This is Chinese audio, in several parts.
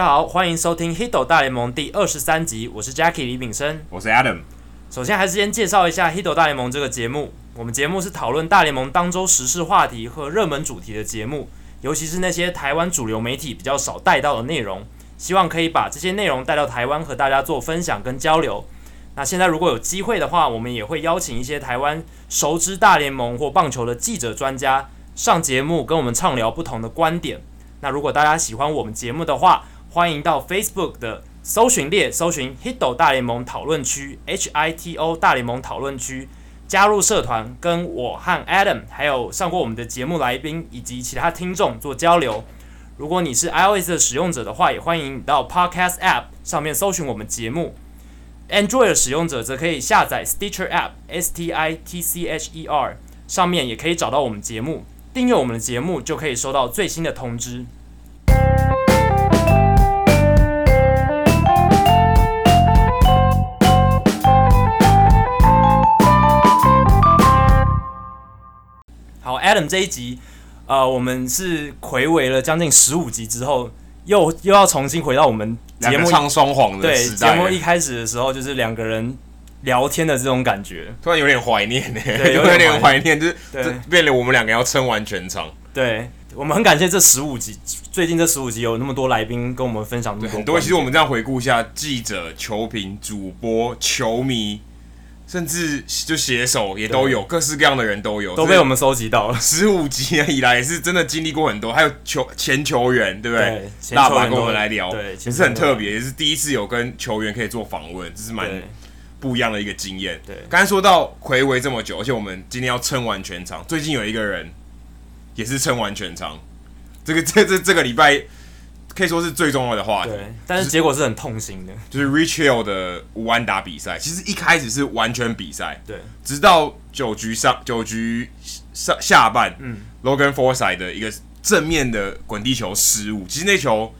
大家好，欢迎收听《Hito 大联盟》第二十三集，我是 Jackie 李炳生，我是 Adam。首先还是先介绍一下《Hito 大联盟》这个节目，我们节目是讨论大联盟当周时事话题和热门主题的节目，尤其是那些台湾主流媒体比较少带到的内容，希望可以把这些内容带到台湾和大家做分享跟交流。那现在如果有机会的话，我们也会邀请一些台湾熟知大联盟或棒球的记者专家上节目，跟我们畅聊不同的观点。那如果大家喜欢我们节目的话，欢迎到 Facebook 的搜寻列搜寻 Hito 大联盟讨论区 H I T O 大联盟讨论区，加入社团，跟我和 Adam 还有上过我们的节目来宾以及其他听众做交流。如果你是 iOS 的使用者的话，也欢迎你到 Podcast App 上面搜寻我们节目。Android 的使用者则可以下载 Stitcher App S T I T C H E R，上面也可以找到我们节目。订阅我们的节目就可以收到最新的通知。，Adam 这一集，呃，我们是回违了将近十五集之后，又又要重新回到我们。节目唱双簧的时代，对，节目一开始的时候就是两个人聊天的这种感觉，突然有点怀念呢，有点怀念，就是变得我们两个要撑完全场。对，我们很感谢这十五集，最近这十五集有那么多来宾跟我们分享那么多很多。其实我们这样回顾一下，记者、球评、主播、球迷。甚至就写手也都有，各式各样的人都有，都被我们收集到了。十五集以来也是真的经历过很多，还有球前球员，对不对？大把跟我们来聊，对，其实很特别，也是第一次有跟球员可以做访问，这是蛮不一样的一个经验。对，刚才说到魁违这么久，而且我们今天要撑完全场，最近有一个人也是撑完全场，这个这这这个礼拜。可以说是最重要的话题，对，但是结果是很痛心的，就是 Rich Hill 的无安打比赛，其实一开始是完全比赛，对，直到九局上九局上下半，嗯，Logan Forsythe 的一个正面的滚地球失误，其实那球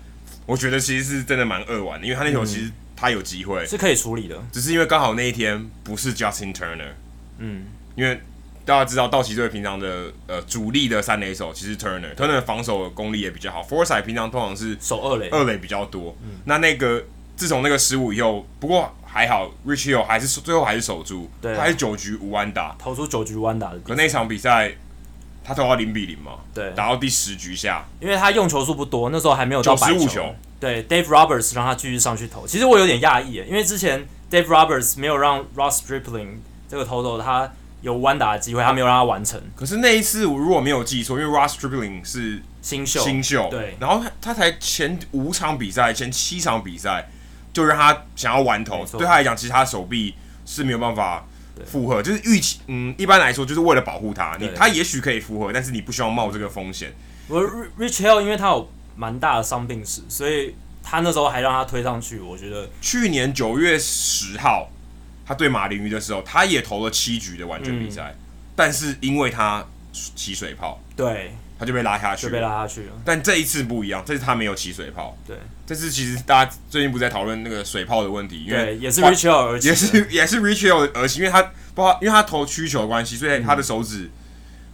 我觉得其实是真的蛮扼腕的，因为他那球其实他有机会、嗯、是可以处理的，只是因为刚好那一天不是 Justin Turner，嗯，因为。大家知道道奇队平常的呃主力的三垒手其实 Turner，Turner 的防守的功力也比较好。Forsythe 平常通常是守二垒，二垒比较多。嗯、那那个自从那个失误以后，不过还好，Rich Hill 还是最后还是守住，对啊、他还是九局无安打，投出九局无安打的。可那场比赛他投到零比零嘛，对，打到第十局下，因为他用球数不多，那时候还没有到百球。球对，Dave Roberts 让他继续上去投。其实我有点讶异，因为之前 Dave Roberts 没有让 Ross Stripling 这个投手他。有弯打的机会，他没有让他完成。可是那一次，我如果没有记错，因为 Ross Stripling 是新秀，新秀，对。然后他他才前五场比赛，前七场比赛就让他想要完投，对他来讲，其实他手臂是没有办法负荷，就是预期，嗯，一般来说就是为了保护他，你他也许可以负荷，但是你不需要冒这个风险。我 Rich Hill 因为他有蛮大的伤病史，所以他那时候还让他推上去。我觉得去年九月十号。他对马林鱼的时候，他也投了七局的完全比赛，嗯、但是因为他起水泡，对，他就被拉下去，就被拉下去了。但这一次不一样，这次他没有起水泡，对。这次其实大家最近不是在讨论那个水泡的问题，因为也是 Rich Hill 而起，也是也是 Rich Hill 而起，因为他不因为他投曲球的关系，所以他的手指，嗯、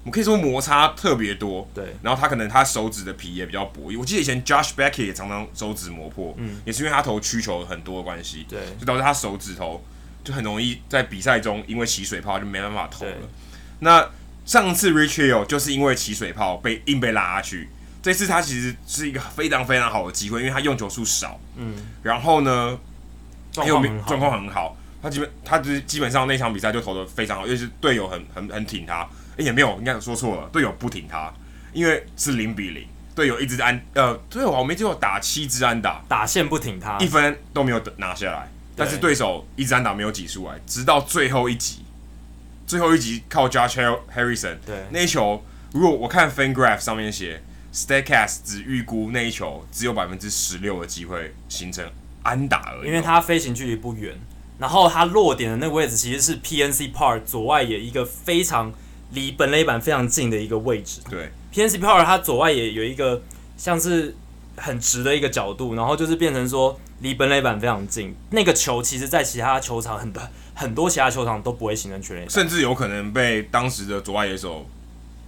我们可以说摩擦特别多，对。然后他可能他手指的皮也比较薄，我记得以前 Josh Beckett 也常常手指磨破，嗯，也是因为他投曲球很多的关系，对，就导致他手指头。就很容易在比赛中因为起水泡就没办法投了。那上次 Rich Hill 就是因为起水泡被硬被拉下去，这次他其实是一个非常非常好的机会，因为他用球数少，嗯，然后呢，状况很状况很好，他基本他就是基本上那场比赛就投的非常好，因为是队友很很很挺他，哎也没有应该说错了，队友不挺他，因为是零比零，队友一直安呃队友我没记错打七支安打，打线不挺他，一分都没有拿下来。但是对手一直安打没有挤出来，直到最后一集，最后一集靠 Josh Harrison，对。那一球，如果我看 FanGraph 上面写 Statcast 只预估那一球只有百分之十六的机会形成安打而已，因为它飞行距离不远，然后它落点的那个位置其实是 PNC Park 左外野一个非常离本垒板非常近的一个位置，对。PNC Park 它左外野有一个像是很直的一个角度，然后就是变成说。离本垒板非常近，那个球其实，在其他球场很多很多其他球场都不会形成全垒打，甚至有可能被当时的左外野手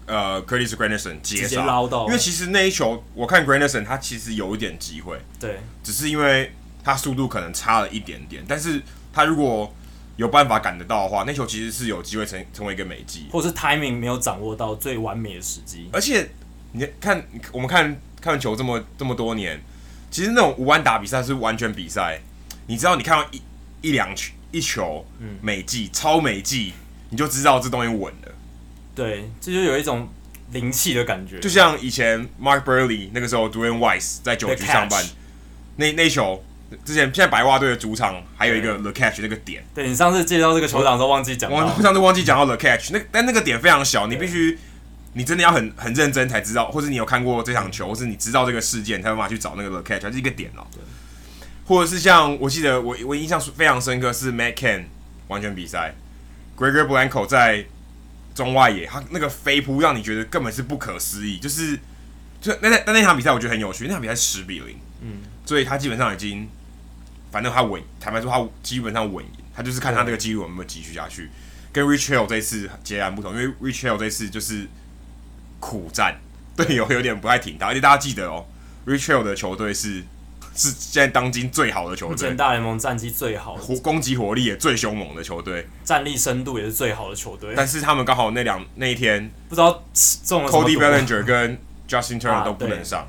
呃 Curtis Granderson 接杀，捞因为其实那一球我看 Granderson 他其实有一点机会，对，只是因为他速度可能差了一点点，但是他如果有办法赶得到的话，那球其实是有机会成成为一个美技，或是 timing 没有掌握到最完美的时机。而且你看，我们看看球这么这么多年，其实那种无安打比赛是完全比赛，你知道，你看到一一两球一球，嗯，美技超美技，你就知道这东西稳了。对，这就有一种灵气的感觉，就像以前 Mark Buehrle 那个时候，Dwayne Weiss 在九局上班那那球。之前现在白袜队的主场还有一个 The Catch 那个点，对，你上次介绍这个球场的时候忘记讲，我上次忘记讲到 The Catch，那但那个点非常小，你必须你真的要很很认真才知道，或者你有看过这场球，或是你知道这个事件，才有办法去找那个 The Catch，还是一个点哦。对，或者是像我记得我我印象非常深刻是 Matt Cain 完全比赛，Gregory Blanco 在中外野，他那个飞扑让你觉得根本是不可思议，就是就那那那场比赛我觉得很有趣，那场比赛十比零，嗯，所以他基本上已经。反正他稳，坦白说他基本上稳赢，他就是看他这个记录有没有继续下去。跟 Rich Hill 这次截然不同，因为 Rich Hill 这次就是苦战，队友有点不太挺他，而且大家记得哦，Rich Hill 的球队是 是现在当今最好的球队，前大联盟战绩最好攻击火力也最凶猛的球队，战力深度也是最好的球队。但是他们刚好那两那一天不知道中了 Cody Bellinger 跟 Justin Turner 都不能上。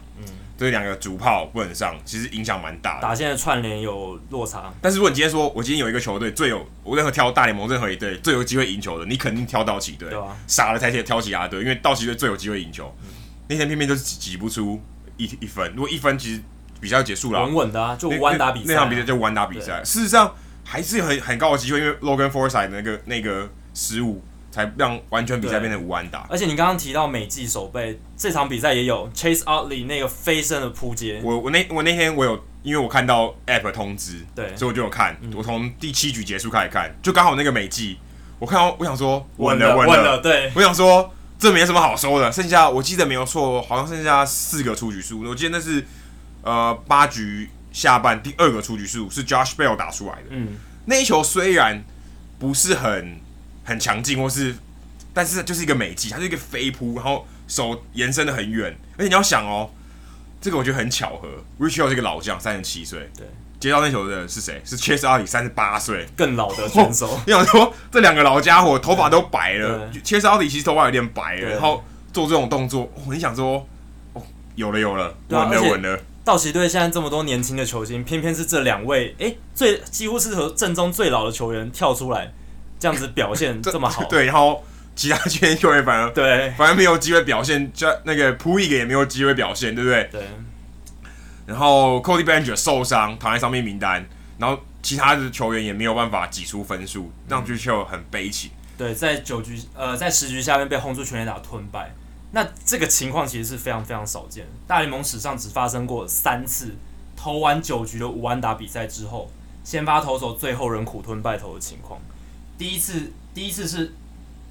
这两个主炮不能上，其实影响蛮大的。打现在串联有落差。但是如果你今天说，我今天有一个球队最有，我任何挑大联盟任何一队最有机会赢球的，你肯定挑道奇队。对啊。傻了才挑其他队，因为道奇队最有机会赢球。嗯、那天偏偏就是挤不出一一分，如果一分其实比赛就结束了。稳稳的啊，就无安打比赛、啊。那场比赛就无安打比赛。事实上还是有很很高的机会，因为 Logan Forsythe 那个那个失误。才让完全比赛变成无安打。而且你刚刚提到美记守备，这场比赛也有 Chase Utley 那个飞身的扑接。我我那我那天我有，因为我看到 App 通知，对，所以我就有看。嗯、我从第七局结束开始看，就刚好那个美记，我看到我想说稳了稳了，了，对，我想说这没什么好说的。剩下我记得没有错，好像剩下四个出局数。我记得那是呃八局下半第二个出局数是 Josh Bell 打出来的。嗯，那一球虽然不是很。很强劲，或是，但是就是一个美技，它是一个飞扑，然后手延伸的很远，而且你要想哦，这个我觉得很巧合，Rich Hill 是一个老将，三十七岁，对，接到那球的人是谁？是 Chase Utley，三十八岁，更老的选手。你想说这两个老家伙头发都白了，Chase Utley 其实头发有点白了，然后做这种动作，哦，你想说，哦，有了有了，稳了稳了。道奇队现在这么多年轻的球星，偏偏是这两位，哎，最几乎是和正中最老的球员跳出来。这样子表现 这么好，对，然后其他球员球员反而对，反而没有机会表现，就那个 Puig 也没有机会表现，对不对？对。然后 Cody Bellinger 受伤躺在上面名单，然后其他的球员也没有办法挤出分数，让 Rich Hill 很悲情。对，在九局呃在十局下面被轰出全垒打吞败，那这个情况其实是非常非常少见，大联盟史上只发生过三次，投完九局的五安打比赛之后，先发投手最后仍苦吞败投的情况。第一次，第一次是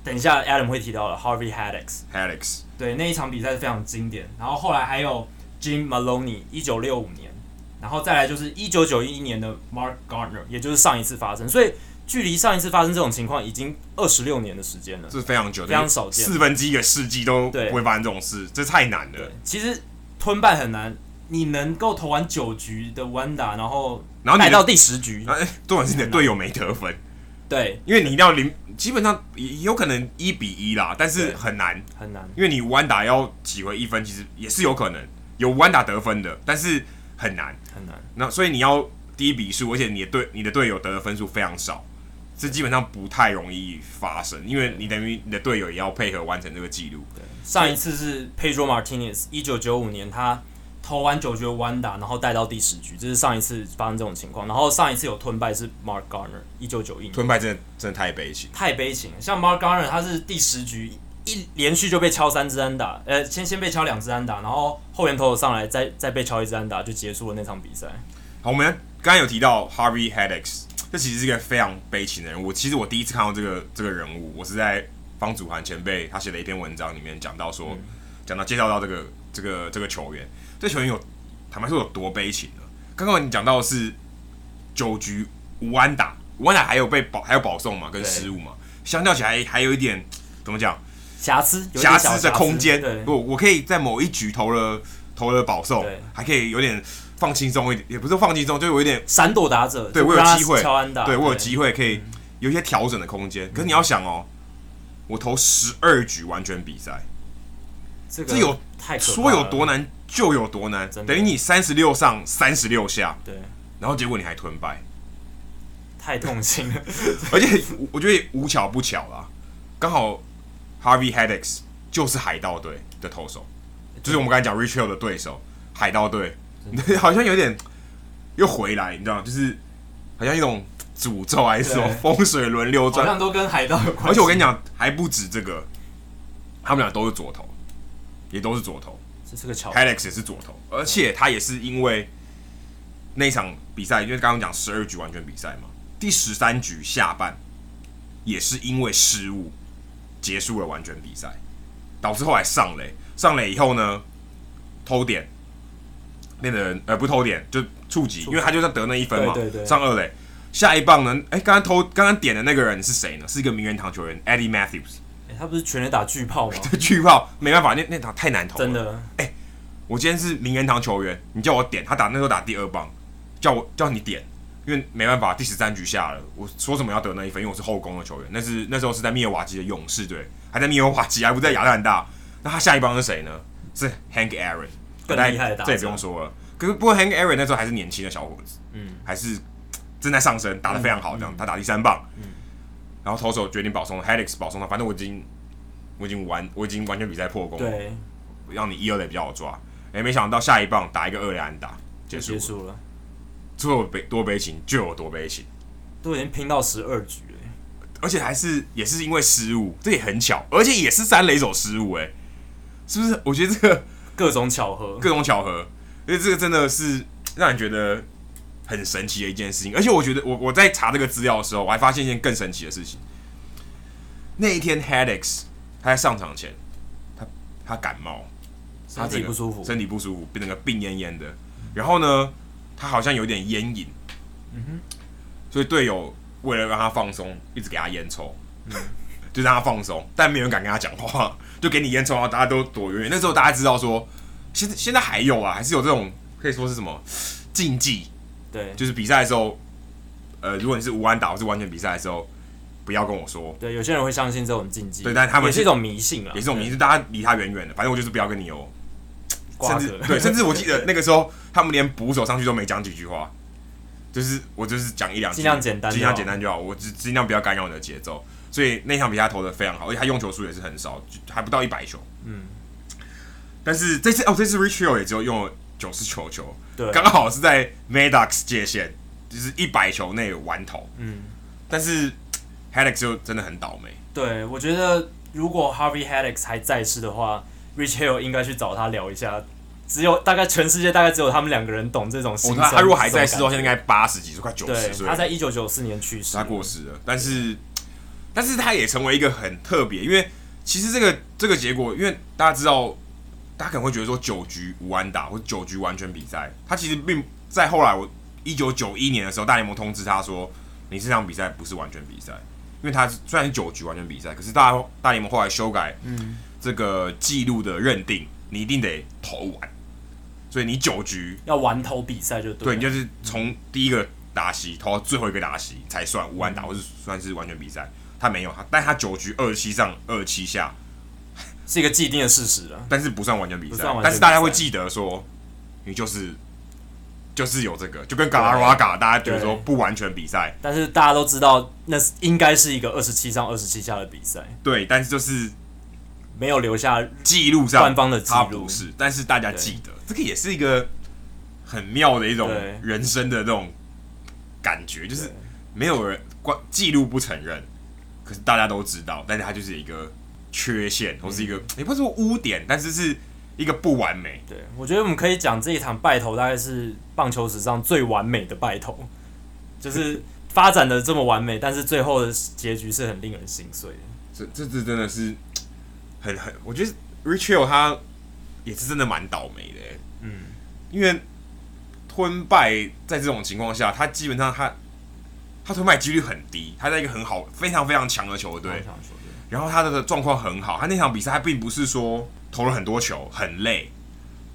等一下 Adam 会提到的 Harvey Haddix，Haddix，对，那一场比赛是非常经典。然后后来还有 Jim Maloney，一九六五年，然后再来就是一九九一年的 Mark Gardner，也就是上一次发生。所以距离上一次发生这种情况已经二十六年的时间了，这是非常久，非常少见，四分之一个世纪都不会发生这种事，这太难了。其实吞败很难，你能够投完九局的弯打，然后然后带到第十局，哎，重点是你的队友没得分。对，因为你一定要零，基本上也有可能一比一啦，但是很难很难，因为你弯打要挤回一分，其实也是有可能有弯打得分的，但是很难很难。那所以你要低比数，而且你的队你的队友得的分数非常少，这基本上不太容易发生，因为你等于你的队友也要配合完成这个记录。对，上一次是 Pedro Martinez，一九九五年他。投完九局弯打，然后带到第十局，这是上一次发生这种情况。然后上一次有吞败是 Mark Garner，一九九一年。吞败真的真的太悲情，太悲情。像 Mark Garner，他是第十局一连续就被敲三支安打，呃，先先被敲两支安打，然后后援投手上来再再被敲一支安打，就结束了那场比赛。好，我们刚刚有提到 Harvey Haddix，这其实是一个非常悲情的人物。其实我第一次看到这个这个人物，我是在方祖涵前辈他写的一篇文章里面讲到说，讲、嗯、到介绍到这个这个这个球员。这球员有坦白说有多悲情呢？刚刚你讲到的是九局无安打，无安打还有被保还有保送嘛，跟失误嘛，相较起来还有一点怎么讲？瑕疵，有瑕疵的空间。不，我我可以在某一局投了投了保送，还可以有点放轻松一点，也不是放轻松，就有一点闪躲打者。对我有机会，对，对我有机会可以有一些调整的空间。可是你要想哦，我投十二局完全比赛，这个这有太说有多难就有多难，等于你三十六上三十六下，对，然后结果你还吞败。太痛心了，而且我觉得无巧不巧啦，刚好 Harvey Haddix 就是海盗队的投手，就是我们刚才讲 Rich Hill 的对手，海盗队，好像有点又回来，你知道吗？就是好像一种诅咒还是什么风水轮流转，好像都跟海盗有关。而且我跟你讲，还不止这个，他们俩都是左投，也都是左投，这是个巧。Haddix 也是左投，而且他也是因为那场比赛，因为刚刚讲十二局完全比赛嘛。第十三局下半，也是因为失误结束了完全比赛，导致后来上垒，上垒以后呢，偷点。那个人呃不偷点就触及，因为他就要得那一分嘛，对对对。上二垒，下一棒呢，哎、欸，刚刚偷刚刚点的那个人是谁呢？是一个名人堂球员 Eddie Matthews，哎、欸，他不是全垒打巨炮吗？巨炮没办法，那那场太难投了，真的，哎、欸，我今天是名人堂球员，你叫我点，他打那时候打第二棒，叫我叫你点。因为没办法，第十三局下了，我说什么要得那一分，因为我是后攻的球员。那是那时候是在密尔瓦基的勇士队，还在密尔瓦基，还不在亚特兰大。那他下一棒是谁呢？是 Hank Aaron，更厉害的打者。这也不用说了。可是不过 Hank Aaron 那时候还是年轻的小伙子，嗯，还是正在上升，打得非常好。这样、嗯、他打第三棒，嗯，然后投手决定保送 Haddix 保送他，反正我已经我已经完我已经完全比赛破功了，对，让你一二垒比较好抓。哎，没想到下一棒打一个二垒安打，结束。结束了最后悲多悲情就有多悲情，都已经拼到十二局了，而且还是也是因为失误，这也很巧，而且也是三垒手失误，哎，是不是？我觉得这个各种巧合，各种巧合，因为这个真的是让人觉得很神奇的一件事情。而且我觉得我我在查这个资料的时候，我还发现一件更神奇的事情。那一天 Haddix 他在上场前，他他感冒，身体不舒服，身体不舒服，变成个病恹恹的，然后呢？他好像有点烟瘾，嗯哼，所以队友为了让他放松，一直给他烟抽，嗯，就让他放松，但没有人敢跟他讲话，就给你烟抽，然后大家都躲远远。那时候大家知道说，现在现在还有啊，还是有这种可以说是什么禁忌，对，就是比赛的时候，呃，如果你是无安打或是完全比赛的时候，不要跟我说。对，有些人会相信这种禁忌，对，但他们也是一种迷信啊，也是一种迷信，大家离他远远的，反正我就是不要跟你有。甚至对，甚至我记得 那个时候，他们连捕手上去都没讲几句话，就是我就是讲一两句，尽量简单，尽量简单就好。我只尽量不要干扰你的节奏。所以那场比赛投的非常好，而且他用球数也是很少，还不到一百球。嗯。但是这次哦，这次 Rich Hill 也只有用了九十球球，对，刚好是在 Maddox 界限，就是一百球内完投。嗯。但是 h e d d i x 就真的很倒霉。对，我觉得如果 Harvey h e d d i x 还在世的话。Rich Hill 应该去找他聊一下，只有大概全世界大概只有他们两个人懂这种心酸。他如果还在世的话，现在应该八十几岁，快九十岁。他在一九九四年去世，他过世了。但是，但是他也成为一个很特别，因为其实这个这个结果，因为大家知道，大家可能会觉得说九局无安打或九局完全比赛，他其实并在后来我一九九一年的时候，大联盟通知他说，你这场比赛不是完全比赛，因为他虽然是九局完全比赛，可是大大联盟后来修改，嗯。这个记录的认定，你一定得投完，所以你九局要完投比赛就对。对，你就是从第一个打席投到最后一个打席才算无安打，或是算是完全比赛。他没有他，但他九局二十七上二十七下，是一个既定的事实了。但是不算完全比赛，但是大家会记得说，你就是就是有这个，就跟嘎拉瓦嘎，大家觉得说不完全比赛，但是大家都知道那是应该是一个二十七上二十七下的比赛。对，但是就是。没有留下记录上官方的记录，不是，但是大家记得，这个也是一个很妙的一种人生的那种感觉，就是没有人关记录不承认，可是大家都知道，但是它就是一个缺陷，或是一个也不是说污点，但是是一个不完美。对，我觉得我们可以讲这一场败投大概是棒球史上最完美的败投，就是发展的这么完美，但是最后的结局是很令人心碎的。这这这真的是。很很，我觉得 Rich Hill 他也是真的蛮倒霉的，嗯，因为吞败在这种情况下，他基本上他他吞败几率很低，他在一个很好、非常非常强的球队，然后他的状况很好，他那场比赛他并不是说投了很多球很累，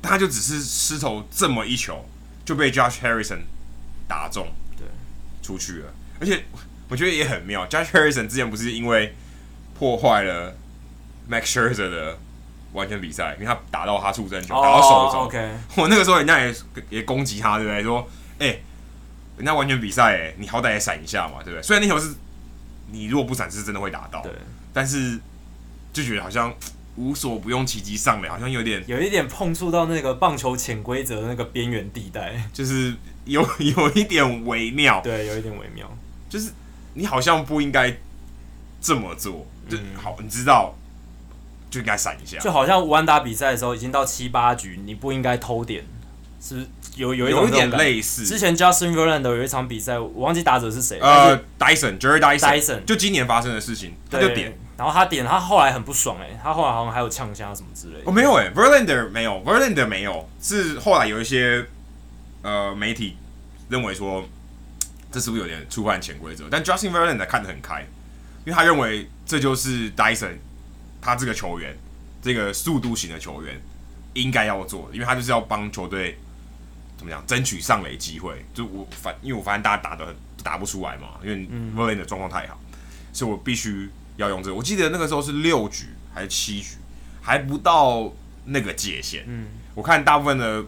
他就只是失投这么一球就被 Josh Harrison 打中，对，出去了。而且我觉得也很妙，Josh Harrison 之前不是因为破坏了 Max Scherzer 的完全比赛，因为他打到他触身球，打到手肘。Oh, OK，我那个时候人家也也攻击他，对不对？说，哎、欸，人家完全比赛，哎，你好歹也闪一下嘛，对不对？虽然那球是你如果不闪是真的会打到，对，但是就觉得好像无所不用其极上垒，好像有点有一点碰触到那个棒球潜规则的那个边缘地带，就是有有一点微妙，对，有一点微妙，就是你好像不应该这么做，就、嗯、好，你知道。就应该闪一下，就好像武安打比赛的时候，已经到七八局，你不应该偷点，是不是？有有一有一点类似。之前 Justin Verlander 有一场比赛，我忘记打者是谁，呃，Dyson，Jerry Dyson，Dyson，Dyson 就今年发生的事情，他就点，然后他点，他后来很不爽哎、欸，他后来好像还有呛虾什么之类的。哦，没有哎、欸、，Verlander 没有，Verlander 没有，是后来有一些呃媒体认为说，这是不是有点触犯潜规则？但 Justin Verlander 看得很开，因为他认为这就是 Dyson。他这个球员，这个速度型的球员，应该要做，因为他就是要帮球队怎么讲，争取上垒机会。就我反，因为我发现大家打的打不出来嘛，因为 Verlander 的状况太好，所以我必须要用这个。我记得那个时候是六局还是七局，还不到那个界限。嗯，我看大部分的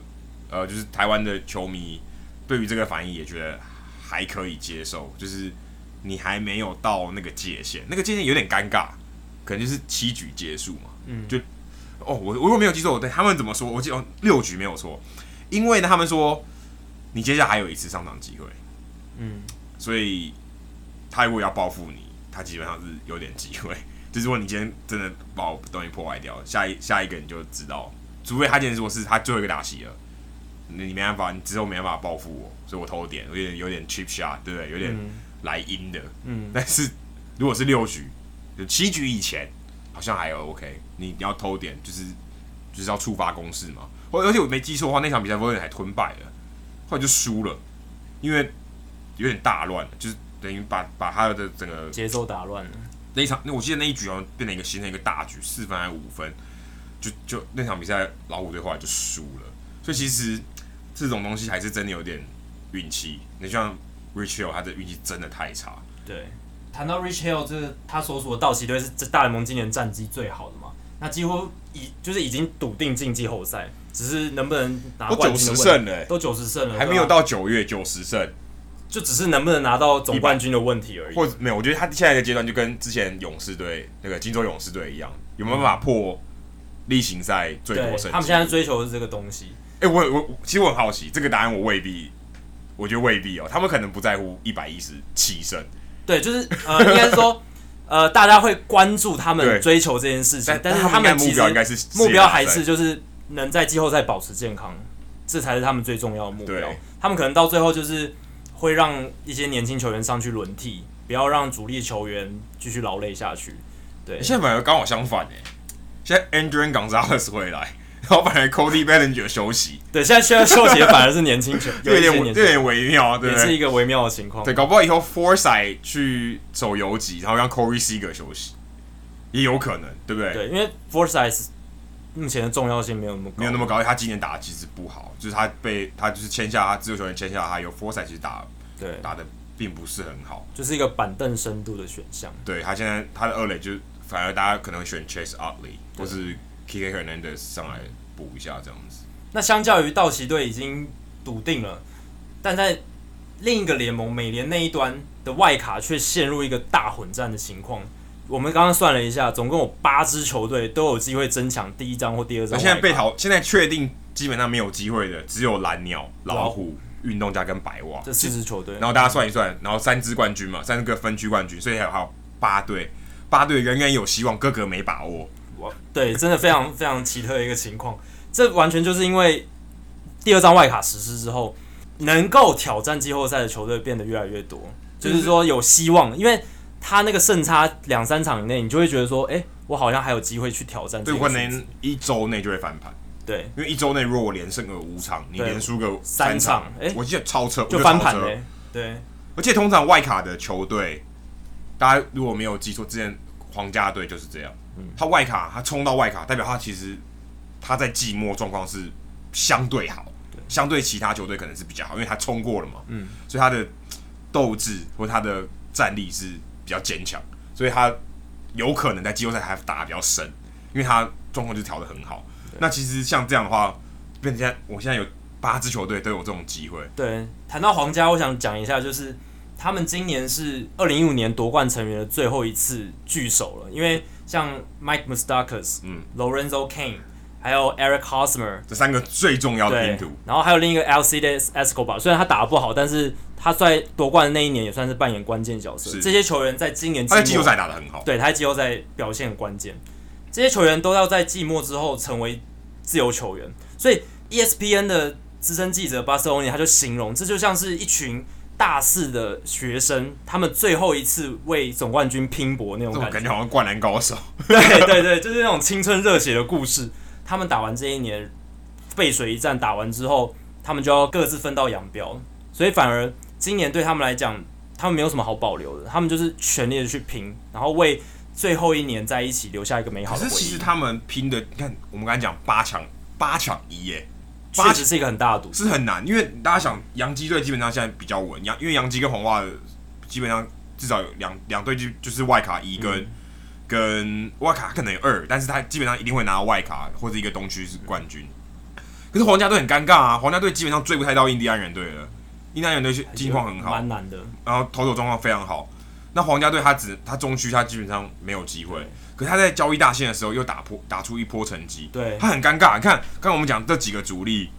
呃，就是台湾的球迷对于这个反应也觉得还可以接受，就是你还没有到那个界限，那个界限有点尴尬。可能就是七局结束嘛，嗯，就哦，我我如果没有记错，我对他们怎么说？我记得六局没有错，因为呢，他们说你接下来还有一次上场机会，嗯，所以他如果要报复你，他基本上是有点机会。就是说你今天真的把我东西破坏掉，下一下一个你就知道，除非他今天说是他最后一个打席了，你没办法，你之后没办法报复我，所以我偷点有点有点 cheap shot，对不对？有点来阴的，嗯，但是如果是六局。就七局以前好像还有 OK，你你要偷点就是就是要触发攻势嘛。或而且我没记错的话，那场比赛波特还吞败了，后来就输了，因为有点大乱，就是等于把把他的整个节奏打乱了。那一场那我记得那一局好像变成一个形成一个大局，四分还是五分，就就那场比赛老虎队后来就输了。所以其实这种东西还是真的有点运气。你像 Rich Hill，他的运气真的太差。对。谈到 Rich Hill，这个他所属的道奇队是这大联盟今年战绩最好的嘛？那几乎已就是已经笃定进季后赛，只是能不能拿冠军的问题。都九十胜了，都九十胜了，还没有到九月九十胜，就只是能不能拿到总冠军的问题而已。或者没有，我觉得他现在的阶段就跟之前勇士队那个金州勇士队一样，有没有办法破例行赛最多胜？他们现在追求的是这个东西。哎、欸，我我其实我很好奇，这个答案我未必，我觉得未必哦。他们可能不在乎一百一十七胜。对，就是呃，应该是说，呃，大家会关注他们追求这件事情，但，但是他们目标应该是目标还是就是能在季后赛保持健康，这才是他们最重要的目标。他们可能到最后就是会让一些年轻球员上去轮替，不要让主力球员继续劳累下去。对，现在反而刚好相反诶，现在 Andrew Gonzalez 回来。然后本来 Cody Bellinger 休息，对，现在需要休息的反而是年轻球，有点有点微妙，对，是一个微妙的情况。对，搞不好以后 Forsythe 去走游击，然后让 Corey Seager 休息，也有可能，对不对？对，因为 Forsythe 目前的重要性没有那么高，没有那么高，他今年打的其实不好，就是他被他就是签下他自由球员签下他，有 Forsythe 其实打对打的并不是很好，就是一个板凳深度的选项。对，他现在他的二垒就反而大家可能会选 Chase Utley 或是。Kike Hernandez 上来补一下这样子。那相较于道奇队已经笃定了，但在另一个联盟美联那一端的外卡却陷入一个大混战的情况。我们刚刚算了一下，总共有八支球队都有机会争抢第一张或第二张。我现在被淘，现在确定基本上没有机会的只有蓝鸟、老虎、运动家跟白袜这四支球队。然后大家算一算，然后三支冠军嘛，三个分区冠军，所以还有还有八队，八队远远有希望，个个没把握。对，真的非常非常奇特的一个情况。这完全就是因为第二张外卡实施之后，能够挑战季后赛的球队变得越来越多，就是说有希望，因为他那个胜差两三场以内，你就会觉得说，哎，我好像还有机会去挑战。对，可能一周内就会翻盘。对，因为一周内如果我连胜个五场，你连输个三场，哎，我记得超车就翻盘嘞。对，而且通常外卡的球队，大家如果没有记错，之前。皇家队就是这样，嗯。他外卡他冲到外卡，代表他其实他在季末状况是相对好，相对其他球队可能是比较好，因为他冲过了嘛，嗯，所以他的斗志或他的战力是比较坚强，所以他有可能在季后赛还打得比较深，因为他状况就调的很好。那其实像这样的话，变成现在我现在有八支球队都有这种机会。对，谈到皇家，我想讲一下就是。他们今年是二零一五年夺冠成员的最后一次聚首了，因为像 Mike Moustakas、嗯，Lorenzo Cain，还有 Eric Hosmer 这三个最重要的拼图，然后还有另一个 Alcides Escobar，虽然他打得不好，但是他在夺冠的那一年也算是扮演关键角色。这些球员在今年他在季后赛打得很好，对，他在季后赛表现很关键。这些球员都要在季末之后成为自由球员，所以 ESPN 的资深记者 Barcelona 他就形容，这就像是一群。大四的学生，他们最后一次为总冠军拼搏那种感觉，感觉好像灌篮高手。对对对，就是那种青春热血的故事。他们打完这一年背水一战，打完之后，他们就要各自分道扬镳。所以反而今年对他们来讲，他们没有什么好保留的，他们就是全力的去拼，然后为最后一年在一起留下一个美好的回忆。可是其实他们拼的，你看我们刚才讲八强，八强一耶。八实是一个很大的赌，是很难，因为大家想，洋基队基本上现在比较稳，洋因为洋基跟红袜基本上至少有两两队就就是外卡一跟、嗯、跟外卡可能有二，但是他基本上一定会拿到外卡或者一个东区是冠军。可是皇家队很尴尬啊，皇家队基本上追不太到印第安人队了，印第安人队近况很好，蛮难的，然后投手状况非常好。那皇家队他只他中区他基本上没有机会。可是他在交易大线的时候又打破打出一波成绩，对，他很尴尬。你看，刚刚我们讲这几个主力，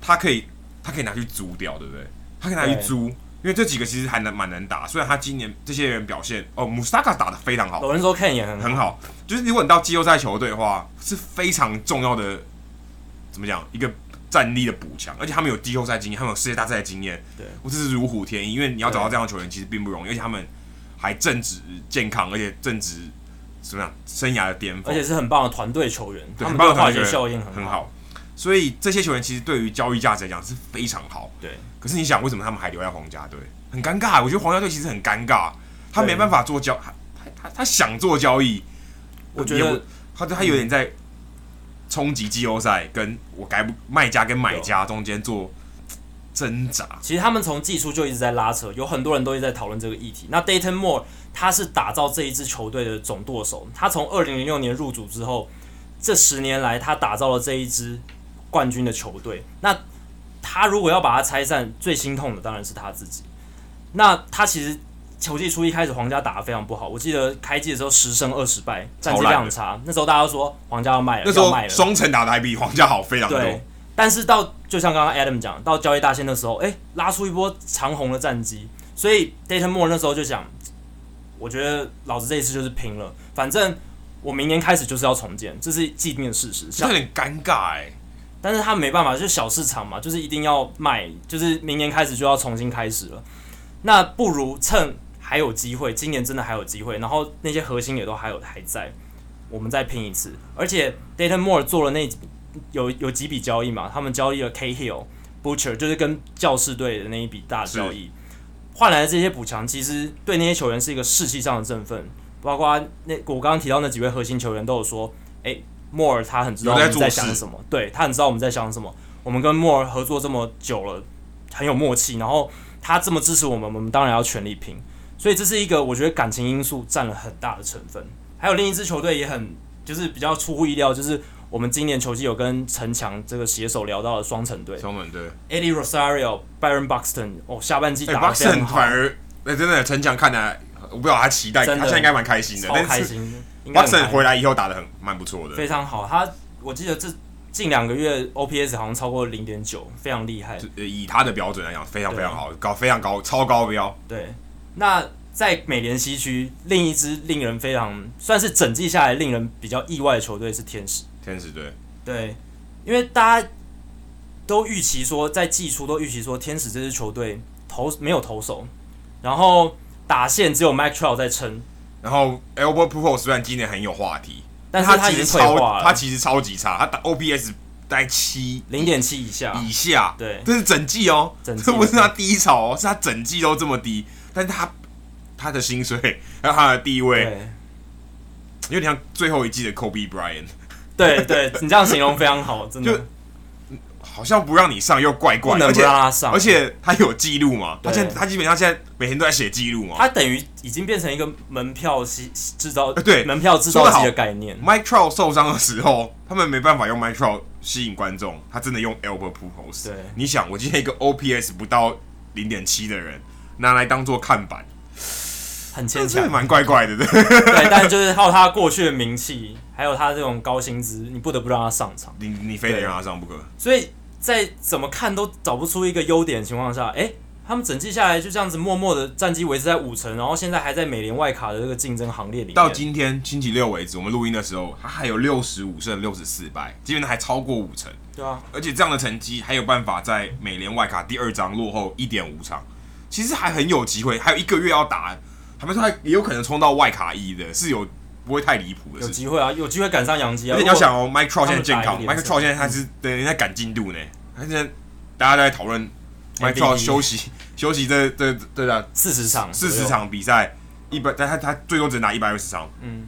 他可以他可以拿去租掉，对不对？他可以拿去租，因为这几个其实还能蛮能打。虽然他今年这些人表现，哦，穆斯塔卡打的非常好，有人说看也很很好。就是如果你到季后赛球队的话，是非常重要的，怎么讲？一个战力的补强，而且他们有季后赛经验，他们有世界大赛的经验，对，我这是如虎添翼。因为你要找到这样的球员，其实并不容易，而且他们还正值健康，而且正值。怎么样？生涯的巅峰，而且是很棒的团队球员，对，很棒的化学效应很很好。所以这些球员其实对于交易价值来讲是非常好。对。可是你想，为什么他们还留在皇家队？很尴尬。我觉得皇家队其实很尴尬，他没办法做交，他他他想做交易，我觉得他他有点在冲击季后赛，跟我该不卖家跟买家中间做挣扎。其实他们从技术就一直在拉扯，有很多人都一直在讨论这个议题。那 Dayton Moore。他是打造这一支球队的总舵手。他从二零零六年入主之后，这十年来他打造了这一支冠军的球队。那他如果要把它拆散，最心痛的当然是他自己。那他其实球季初一开始皇家打得非常不好，我记得开季的时候十胜二十败，战绩非常差。那时候大家都说皇家要卖了，那时候要卖了。双城打的还比皇家好非常多。对，但是到就像刚刚 Adam 讲，到交易大限的时候，哎、欸，拉出一波长虹的战绩。所以 Dayton Moore 那时候就想。我觉得老子这一次就是拼了，反正我明年开始就是要重建，这是既定的事实。有点尴尬哎，但是他没办法，就是小市场嘛，就是一定要卖，就是明年开始就要重新开始了。那不如趁还有机会，今年真的还有机会，然后那些核心也都还有还在，我们再拼一次。而且，Data Moore 做了那有有几笔交易嘛，他们交易了 K Hill、Butcher，就是跟教士队的那一笔大交易。换来的这些补强，其实对那些球员是一个士气上的振奋。包括那我刚刚提到那几位核心球员都有说：“诶、莫尔他很知道我们在想什么，对他很知道我们在想什么。我们跟莫尔合作这么久了，很有默契。然后他这么支持我们，我们当然要全力拼。所以这是一个我觉得感情因素占了很大的成分。还有另一支球队也很就是比较出乎意料，就是。我们今年球季有跟陈强这个携手聊到了双城队，双城队，Eddie Rosario、Byron Buxton，哦，下半季打的非常好。反而，哎、欸，真的陈强看来，我不知道他期待，他现在应该蛮开心的，超开心。Buxton 回来以后打的很蛮不错的，非常好。他我记得这近两个月 OPS 好像超过零点九，非常厉害。以他的标准来讲，非常非常好，高非常高，超高标。对，那。在美联西区，另一支令人非常算是整季下来令人比较意外的球队是天使。天使队，对，因为大家都预期说，在季初都预期说，天使这支球队投没有投手，然后打线只有 Mike Trout 在撑，然后 Albert Pujols 虽然今年很有话题，但是他其实超他其实超级差，他打 OPS 在七零点七以下。以下，对，这是整季哦，整季。这不是他低潮哦，是他整季都这么低，但是他。他的薪水 还有他的地位，有点像最后一季的 Kobe Bryant。对对，你这样形容非常好，真的。就好像不让你上又怪怪，不能不让他上，而且他有记录嘛？他现在他基本上现在每天都在写记录嘛？他等于已经变成一个门票吸制造，对门票制造机的概念。Mike Trout 受伤的时候，他们没办法用 Mike Trout 吸引观众，他真的用 Albert Pujols。对，你想，我今天一个 OPS 不到零点七的人拿来当做看板，很牵强，蛮怪怪的，对。对，但是就是靠他过去的名气，还有他这种高薪资，你不得不让他上场。你你非得让他上不可。所以。在怎么看都找不出一个优点的情况下，哎、欸，他们整季下来就这样子默默的战绩维持在五成，然后现在还在美联外卡的这个竞争行列里面。到今天星期六为止，我们录音的时候，他还有六十五胜六十四败，基本上还超过五成。对啊，而且这样的成绩还有办法在美联外卡第二张落后一点五场，其实还很有机会，还有一个月要打，他们说还也有可能冲到外卡一的，是有不会太离谱的。有机会啊，有机会赶上杨基啊。而且你要想哦，Mike Trout 现在健康，Mike Trout 现在他是等于在赶进度呢。现在大家都在讨论 Mike Trout 休息 休息这这对的四十场四十场比赛一百，但他他最多只拿一百二十场，嗯，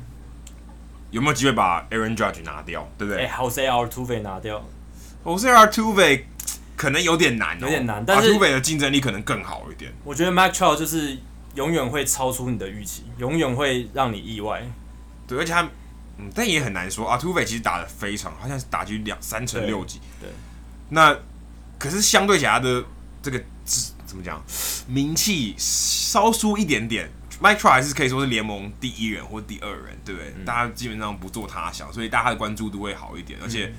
有没有机会把 Aaron Judge 拿掉？对不对？哎，Jose Altuve 拿掉，Jose Altuve 可能有点难，有点难，但是 Altuve 的竞争力可能更好一点。我觉得 Mike Trout 就是永远会超出你的预期，永远会让你意外。对，而且他嗯，但也很难说，Altuve 其实打的非常好，像是打局两三成六级，对。那可是相对起来的这个怎么讲，名气稍输一点点。Mike Trout 还是可以说是联盟第一人或第二人，对不对？嗯、大家基本上不做他想，所以大家的关注度会好一点。而且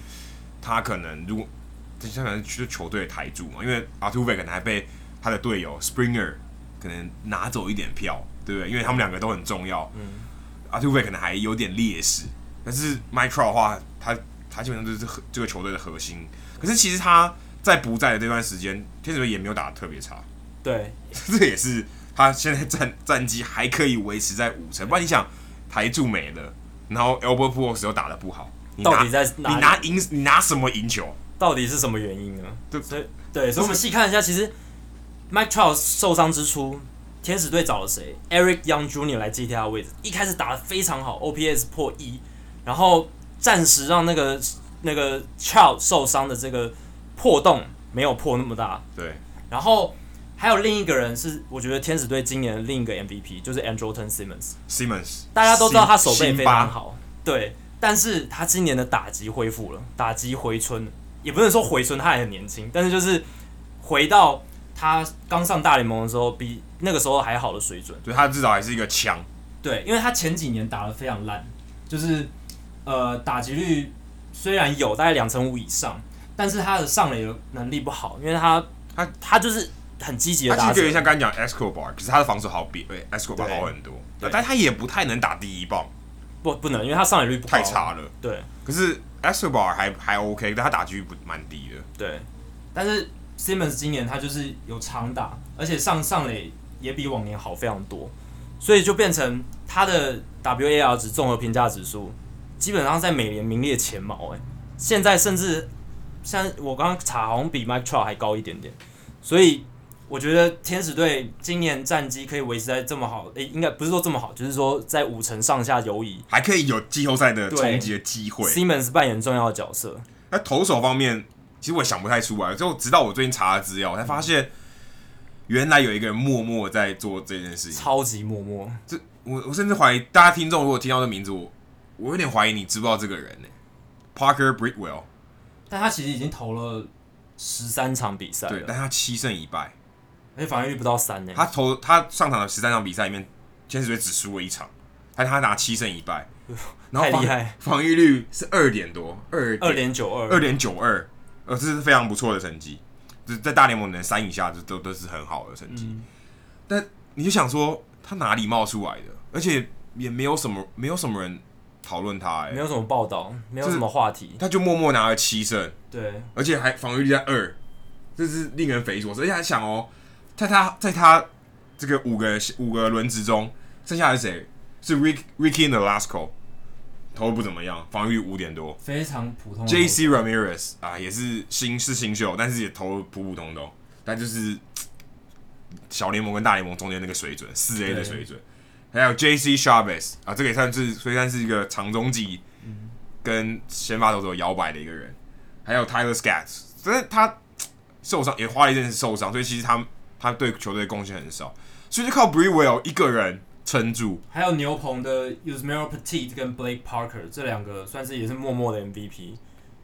他可能如果他可能就球队的台柱嘛，因为 Altuve 可能还被他的队友 Springer 可能拿走一点票，对不对？因为他们两个都很重要。嗯，Altuve 可能还有点劣势，但是 Mike Trout 的话，他他基本上就是这个球队的核心。可是其实他在不在的这段时间，天使队也没有打得特别差。对，这也是他现在战战绩还可以维持在五成。不然你想台柱没了，然后 Albert Pujols 又打得不好，到底在哪？你拿赢你拿什么赢球？到底是什么原因呢？对所以对，所以我们细看一下，其实 Mike Trout 受伤之初，天使队找了谁？Eric Young Jr. 来接替他的位置，一开始打得非常好，OPS 破一，然后暂时让那个。那个 Child 受伤的这个破洞没有破那么大，对。然后还有另一个人是，我觉得天使队今年的另一个 MVP 就是 Andrelton Simmons。Simmons，大家都知道他手背非常好，对。但是他今年的打击恢复了，打击回春，也不能说回春，他还很年轻，但是就是回到他刚上大联盟的时候，比那个时候还好的水准。对，他至少还是一个强。对，因为他前几年打得非常烂，就是呃打击率。虽然有大概两成五以上，但是他的上垒的能力不好，因为他他他就是很积极的打。他其实有点像刚刚讲 Escobar，可是他的防守好比 Escobar 好很多，但他也不太能打第一棒。不不能，因为他上垒率不太差了。对，可是 Escobar 还还 OK，但他打击率不蛮低的。对，但是 Simmons 今年他就是有长打，而且上上垒也比往年好非常多，所以就变成他的 WAR 值综合评价指数。基本上在美联名列前茅，哎，现在甚至像我刚刚查，好像比 Mike Trout 还高一点点，所以我觉得天使队今年战绩可以维持在这么好，诶、欸，应该不是说这么好，就是说在五成上下游移，还可以有季后赛的冲击的机会。Simmons 扮演重要的角色。那投手方面，其实我想不太出来，就直到我最近查了资料，我才发现原来有一个人默默在做这件事情，超级默默。这我我甚至怀疑大家听众如果听到这名字，我。我有点怀疑你知不知道这个人呢、欸、？Parker Brickwell，但他其实已经投了十三场比赛，对，但他七胜一败，而且防御率不到三呢。他投他上场的十三场比赛里面，天使队只输了一场，但他拿七胜一败，然后太厉害，防御率是二点多，二二点九二，二点九二，呃，这是非常不错的成绩，就是在大联盟能三以下，这都都是很好的成绩。嗯、但你就想说，他哪里冒出来的？而且也没有什么，没有什么人。讨论他、欸，没有什么报道，没有什么话题，他就默默拿了七胜，对，而且还防御率在二，这是令人匪夷所思。而且还想哦，在他在他这个五个五个轮值中，剩下的是谁？是 Rick Ricky Nolasco，投不怎么样，防御率五点多，非常普通。JC Ramirez 啊，也是新是新秀，但是也投普普通通，但就是小联盟跟大联盟中间那个水准，四 A 的水准。还有 J.C. Chavez 啊，这个也算是虽然是一个长中继跟先发投手摇摆的一个人，还有 Tyler Scats，但是他受伤也花了一阵子受伤，所以其实他他对球队贡献很少，所以就靠 Brewell 一个人撑住。还有牛棚的 Yusmeiro Petit 跟 Blake Parker 这两个算是也是默默的 MVP，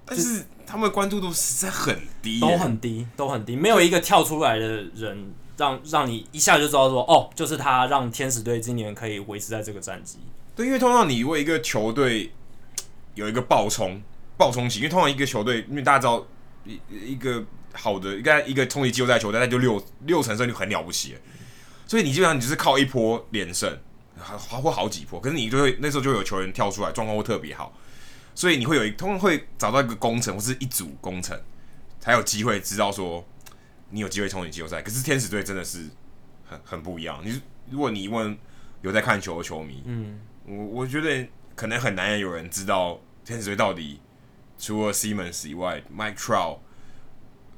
但是他们的关注度实在很低，都很低，都很低，没有一个跳出来的人让让你一下就知道说哦，就是他让天使队今年可以维持在这个战绩。对，因为通常你为一个球队 有一个爆冲爆冲型，因为通常一个球队，因为大家知道一一个好的，应该一个冲击季后赛球队，那就六六成胜率很了不起了。所以你基本上你就是靠一波连胜，还或好几波，可是你就会那时候就会有球员跳出来，状况会特别好，所以你会有一通常会找到一个工程或是一组工程，才有机会知道说你有机会冲进季后赛。可是天使队真的是很很不一样。你如果你问有在看球的球迷，嗯，我我觉得可能很难有人知道天使队到底除了 Simmons 以外，Mike Trout。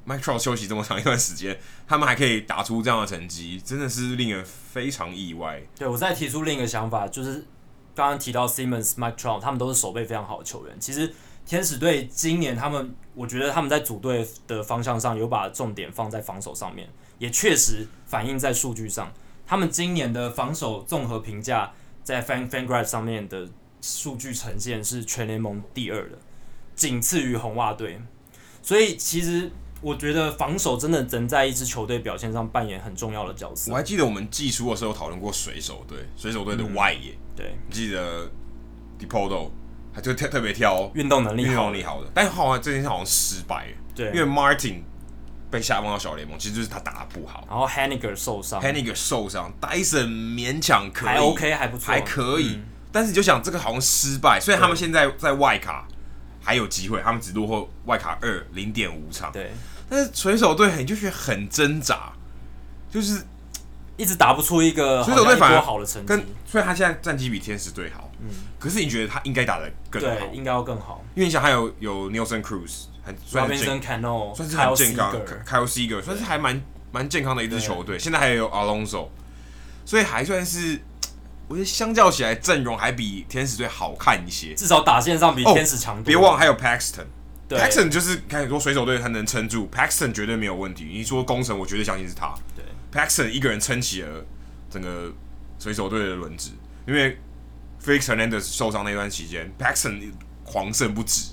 Mike Trout 休息这么长一段时间，他们还可以打出这样的成绩，真的是令人非常意外。对，我再提出另一个想法，就是刚刚提到 Simmons、Mike Trout，他们都是守备非常好的球员。其实天使队今年他们，我觉得他们在组队的方向上有把重点放在防守上面，也确实反映在数据上。他们今年的防守综合评价在 Fan FanGraph 上面的数据呈现是全联盟第二的，仅次于红袜队。所以其实。我觉得防守真的能在一支球队表现上扮演很重要的角色。我还记得我们季初的时候讨论过水手队，水手队的外野，嗯、对，你记得 Dipoto 他就特特别挑运动能力、运动能力好的，但是好像这件事好像失败，对，因为 Martin 被下放到小联盟，其实就是他打得不好，然后 Haniger 受伤，Haniger 受伤，Dyson 勉强可以，还 OK 还不错，还可以，嗯、但是你就想这个好像失败，所以他们现在在外卡。还有机会，他们只落后外卡二零点五场。对，但是水手队很就觉得很挣扎，就是一直打不出一个水手队反而好的成绩。所以他现在战绩比天使队好。嗯，可是你觉得他应该打的更好？对，应该要更好。因为你想还有有 Nelson Cruz，很算是健康，算是很健康。Kyle Seager 算是还蛮蛮健康的一支球队。现在还有 Alonso，所以还算是。我觉得相较起来，阵容还比天使队好看一些，至少打线上比天使强多。别忘了还有 Paxton，Paxton 就是看你说水手队他能撑住，Paxton 绝对没有问题。你说功臣，我绝对相信是他。对，Paxton 一个人撑起了整个水手队的轮子，因为 Felix Hernandez 受伤那段期间，Paxton 狂胜不止，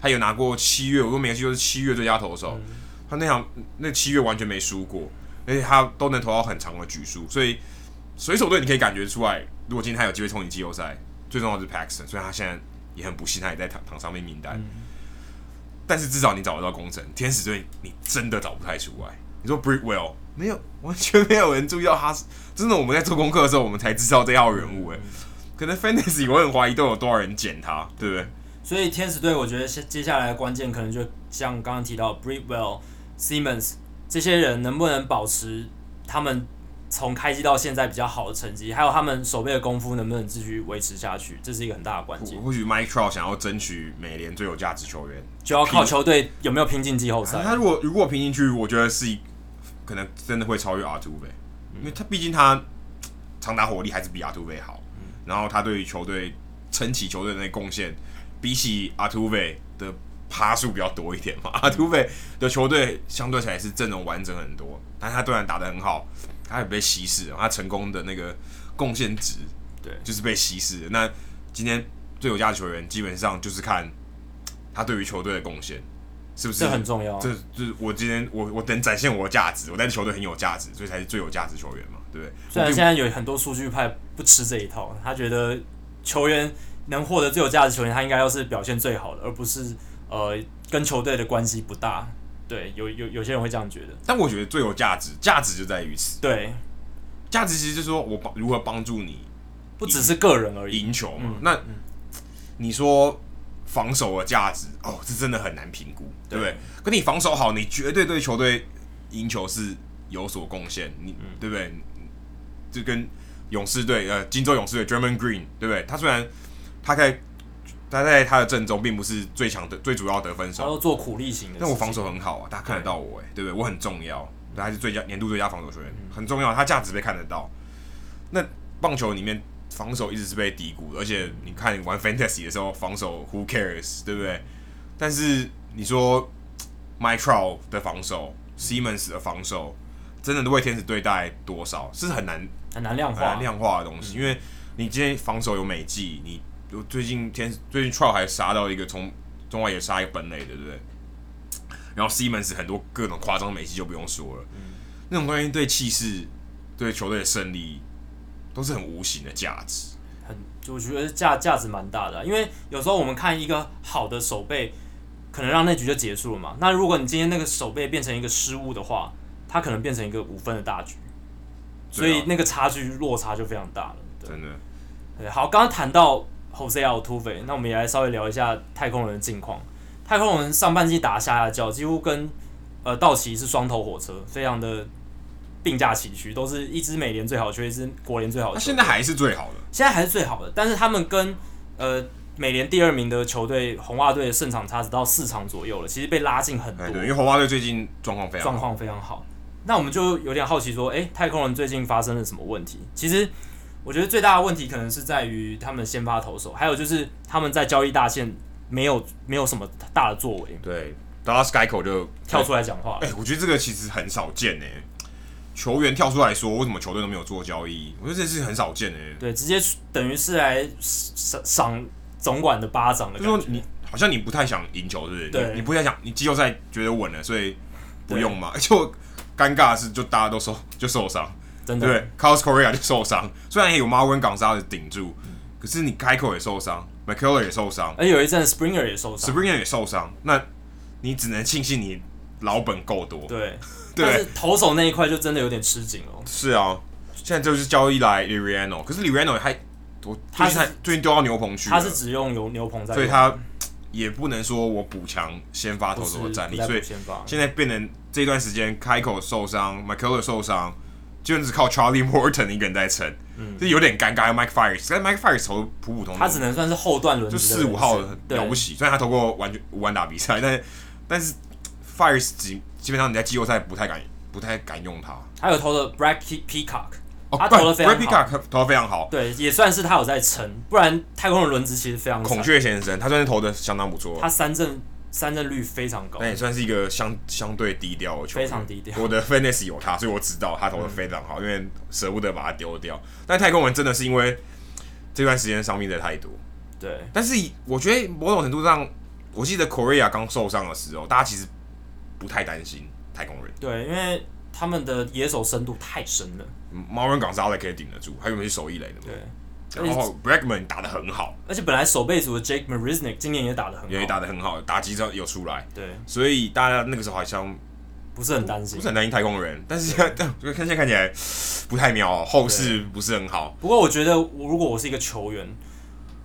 他有拿过七月，我都没记就是七月最佳投手，嗯、他那场那七月完全没输过，而且他都能投到很长的局数，所以。水手队你可以感觉出来，如果今天他有机会冲击季后赛，最重要的是 Paxton，所以他现在也很不幸，他也在躺躺上面名单。嗯、但是至少你找得到工程，天使队你真的找不太出来。你说 Brickwell 没有，完全没有人注意到他，真的我们在做功课的时候，我们才知道这号人物。哎，可能 Fantasy 我很怀疑都有多少人捡他，对不对？所以天使队我觉得接下来的关键可能就像刚刚提到 Brickwell、Simmons 这些人能不能保持他们。从开机到现在比较好的成绩，还有他们守备的功夫能不能继续维持下去，这是一个很大的关键。或许 Mike Trout 想要争取美联最有价值球员，就要靠球队有没有拼进季后赛。他如果如果拼进去，我觉得是一可能真的会超越 Altuve，因为他毕竟他长打火力还是比 Altuve 好，然后他对于球队撑起球队的那贡献，比起 Altuve 的趴数比较多一点嘛。Altuve 的球队相对起来是阵容完整很多，但他虽然打得很好。他也被稀释了，他成功的那个贡献值，对，就是被稀释了。那今天最有价的球员，基本上就是看他对于球队的贡献，是不是？这很重要。这就是我今天我我等展现我的价值，我在球队很有价值，所以才是最有价值球员嘛，对不对？虽然现在有很多数据派不吃这一套，他觉得球员能获得最有价值球员，他应该要是表现最好的，而不是呃跟球队的关系不大。对，有有有些人会这样觉得，但我觉得最有价值，价值就在于此。对，价值其实就是说我帮如何帮助你，不只是个人而已，赢球嘛。嗯、那、嗯、你说防守的价值，哦，这真的很难评估，对不对？可你防守好，你绝对对球队赢球是有所贡献，你、嗯、对不对？就跟勇士队，呃，金州勇士队 Draymond Green，对不对？他虽然他在。他在他的阵中并不是最强的、最主要得分手，他都做苦力型的。但我防守很好啊，大家看得到我哎、欸，对不对？我很重要，他还是最佳年度最佳防守球员，很重要，他价值被看得到。那棒球里面防守一直是被低估的，而且你看你玩 Fantasy 的时候，防守 Who cares，对不对？但是你说 Mike Trout 的防守，Simmons 的防守，真的都为天使队带来多少？是很难很难量化、很难量化的东西，嗯、因为你今天防守有美技，你最近天最近 Trout 还杀到一个从中外也杀一个本垒，对不对？然后 Simmons 很多各种夸张美技就不用说了，嗯、那种关系对气势、对球队的胜利都是很无形的价值，很我觉得价价值蛮大的、啊，因为有时候我们看一个好的守备。可能让那局就结束了嘛？那如果你今天那个守备变成一个失误的话，它可能变成一个五分的大局，所以那个差距落差就非常大了。对真的。对，好，刚刚谈到 Jose Altuve，那我们也来稍微聊一下太空人的近况。太空人上半季打下下叫，几乎跟呃道奇是双头火车，非常的并驾齐驱，都是一支美联最好，球一支国联最好的。现在还是最好的，现在还是最好的，但是他们跟呃。美联第二名的球队红袜队的胜场差只到四场左右了，其实被拉近很多。对，因为红袜队最近状况非常状况非常好。那我们就有点好奇说，诶、欸，太空人最近发生了什么问题？其实我觉得最大的问题可能是在于他们的先发投手，还有就是他们在交易大线没有没有什么大的作为。对，Dallas Keuchel 就跳出来讲话。哎、欸，我觉得这个其实很少见诶，球员跳出来说为什么球队都没有做交易，我觉得这是很少见诶。对，直接等于是来赏赏。总管的巴掌的，就说你好像你不太想赢球，是不是？对你，你不太想，你季后赛觉得稳了，所以不用嘛。就尴尬的是，就大家都受就受伤，真的。对，Carlos Correa 就受伤，虽然也有 Marvin Gonzalez 顶住，嗯、可是你 Keuchel 也受伤，McCuller 也受伤，而有一阵 Springer 也受伤，Springer 也受伤。那你只能庆幸你老本够多。对，对但是投手那一块就真的有点吃紧哦。是啊，现在就是交易来 Liriano，可是 Liriano 还。他是最近丢到牛棚去，他是只用牛牛棚在，所以他也不能说我补强先发投手的战力，所以现在变成这段时间开口受伤，McCuller 受伤，就只靠 Charlie Morton 一个人在撑，嗯，就有点尴尬。Mike Fiers，但 Mike Fiers 投普普通通，他只能算是后段轮，就四五号了不起。虽然他投过完全无安打比赛，但是但是 Fiers 基基本上你在季后赛不太敢不太敢用他。还有投的 Brad Peacock。哦、他投的非常好，投的非常好，对，也算是他有在撑，不然太空的轮子其实非常。孔雀先生，他算是投的相当不错，他三振三振率非常高，那也算是一个相相对低调的球员，非常低调。我的 Fantasy 有他，所以我知道他投的非常好，嗯、因为舍不得把他丢掉。但太空人真的是因为这段时间伤病的太多，对。但是我觉得某种程度上，我记得 Correa 刚受伤的时候，大家其实不太担心太空人，对，因为。他们的野手深度太深了，Marwin Gonzalez 可以顶得住，还有没有守一垒的？对，然后 Bregman 打的很好，而且本来守备组的 Jake Marisnick 今年也打的很好，也打的很好，打击上有出来，对，所以大家那个时候好像不是很担心，不是很担心太空人，但是现在 看现在看起来不太妙，后势不是很好。不过我觉得，我如果我是一个球员，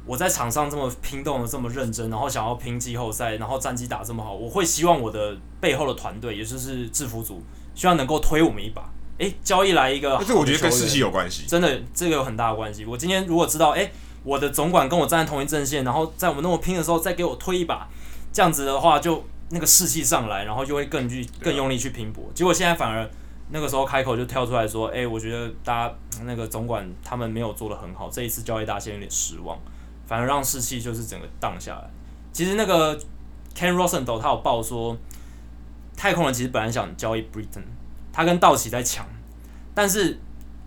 我在场上这么拼动的这么认真，然后想要拼季后赛，然后战绩打这么好，我会希望我的背后的团队，也就是制服组，希望能够推我们一把。诶、欸，交易来一个，这我觉得跟士气有关系，真的，这个有很大的关系。我今天如果知道，诶、欸，我的总管跟我站在同一阵线，然后在我们那么拼的时候再给我推一把，这样子的话，就那个士气上来，然后就会更去更用力去拼搏。结果现在反而那个时候开口就跳出来说，诶、欸，我觉得大家那个总管他们没有做的很好，这一次交易大线有点失望，反而让士气就是整个荡下来。其实那个 Ken Rosenthal 他有报说，太空人其实本来想交易 Britton，他跟道奇在抢。但是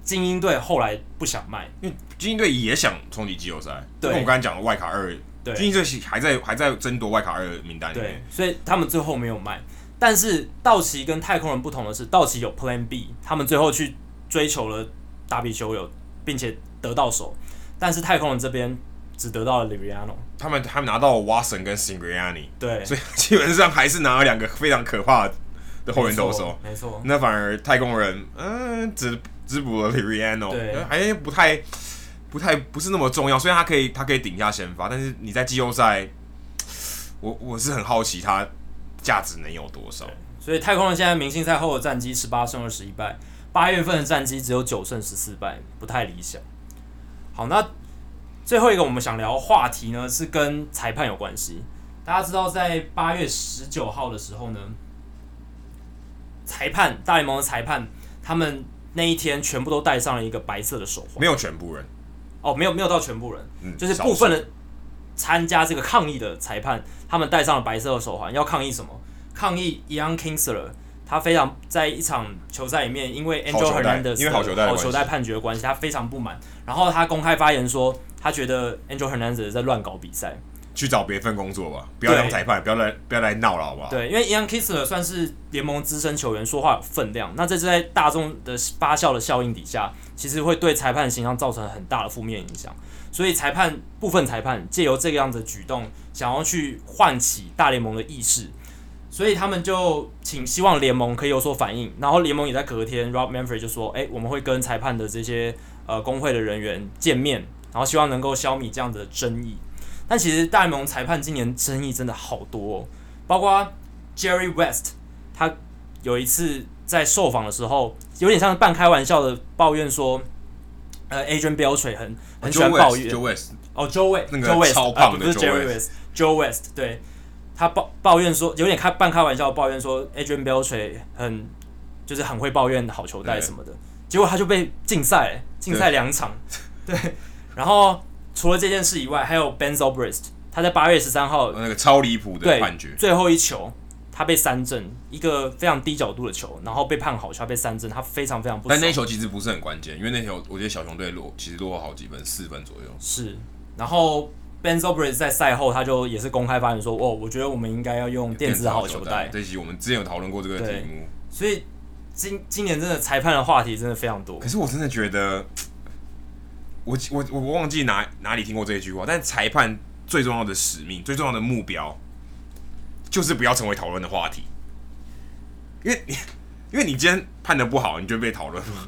精英队后来不想卖，因为精英队也想冲击季后赛。对，我们刚才讲的外卡二，对，精英队还在还在争夺外卡二的名单里面，对，所以他们最后没有卖。但是道奇跟太空人不同的是，道奇有 Plan B，他们最后去追求了达比修有，并且得到手。但是太空人这边只得到了 Liriano，他们他们拿到了 Watson 跟 Singriani，对，所以基本上还是拿了两个非常可怕的。的后援投手，没错，那反而太空人，嗯，只只补了 Liriano，对，还不太不太不是那么重要。虽然他可以他可以顶一下先发，但是你在季后赛，我我是很好奇他价值能有多少。所以太空人现在明星赛后的战绩十八胜二十一败，八月份的战绩只有九胜十四败，不太理想。好，那最后一个我们想聊话题呢，是跟裁判有关系。大家知道，在八月十九号的时候呢。裁判，大联盟的裁判，他们那一天全部都戴上了一个白色的手环，没有全部人。哦，没有没有到全部人，嗯、就是部分的参加这个抗议的裁判，他们戴上了白色的手环，要抗议什么？抗议 Young Kingsler，他非常在一场球赛里面，因为 Angel Hernandez 因为好球带好球带判决的关系，他非常不满，然后他公开发言说，他觉得 Angel Hernandez 在乱搞比赛。去找别份工作吧，不要当裁判，不要来不要来闹了，好不好？对，因为 Ian Kinsler 算是联盟资深球员，说话有分量。那这是在大众的发酵的效应底下，其实会对裁判形象造成很大的负面影响。所以裁判部分裁判借由这个样子的举动，想要去唤起大联盟的意识，所以他们就请希望联盟可以有所反应。然后联盟也在隔天，Rob Manfred 就说：“诶，我们会跟裁判的这些呃工会的人员见面，然后希望能够消弭这样子的争议。”但其实大联盟裁判今年争议真的好多哦，包括 Jerry West，他有一次在受访的时候，有点像半开玩笑的抱怨说，呃，Adrian Beltre 很很喜欢抱怨。Joe West，哦，Joe West，那个超胖的 Jerry West，Joe West，对，他抱抱怨说，有点开半开玩笑的抱怨说，Adrian Beltre 很就是很会抱怨好球带什么的，结果他就被禁赛，禁赛两场，对，然后。除了这件事以外，还有 Ben Zobrist，他在八月十三号那个超离谱的判决，最后一球他被三振，一个非常低角度的球，然后被判好球，他被三振，他非常非常不爽。但那球其实不是很关键，因为那球我觉得小熊队落其实落后好几分，四分左右。是，然后 Ben Zobrist 在赛后他就也是公开发言说：“哦，我觉得我们应该要用电子好球带。”这期我们之前有讨论过这个题目，所以今今年真的裁判的话题真的非常多。可是我真的觉得。我我我忘记哪哪里听过这一句话，但裁判最重要的使命、最重要的目标，就是不要成为讨论的话题。因为你，因为你今天判的不好，你就被讨论嘛。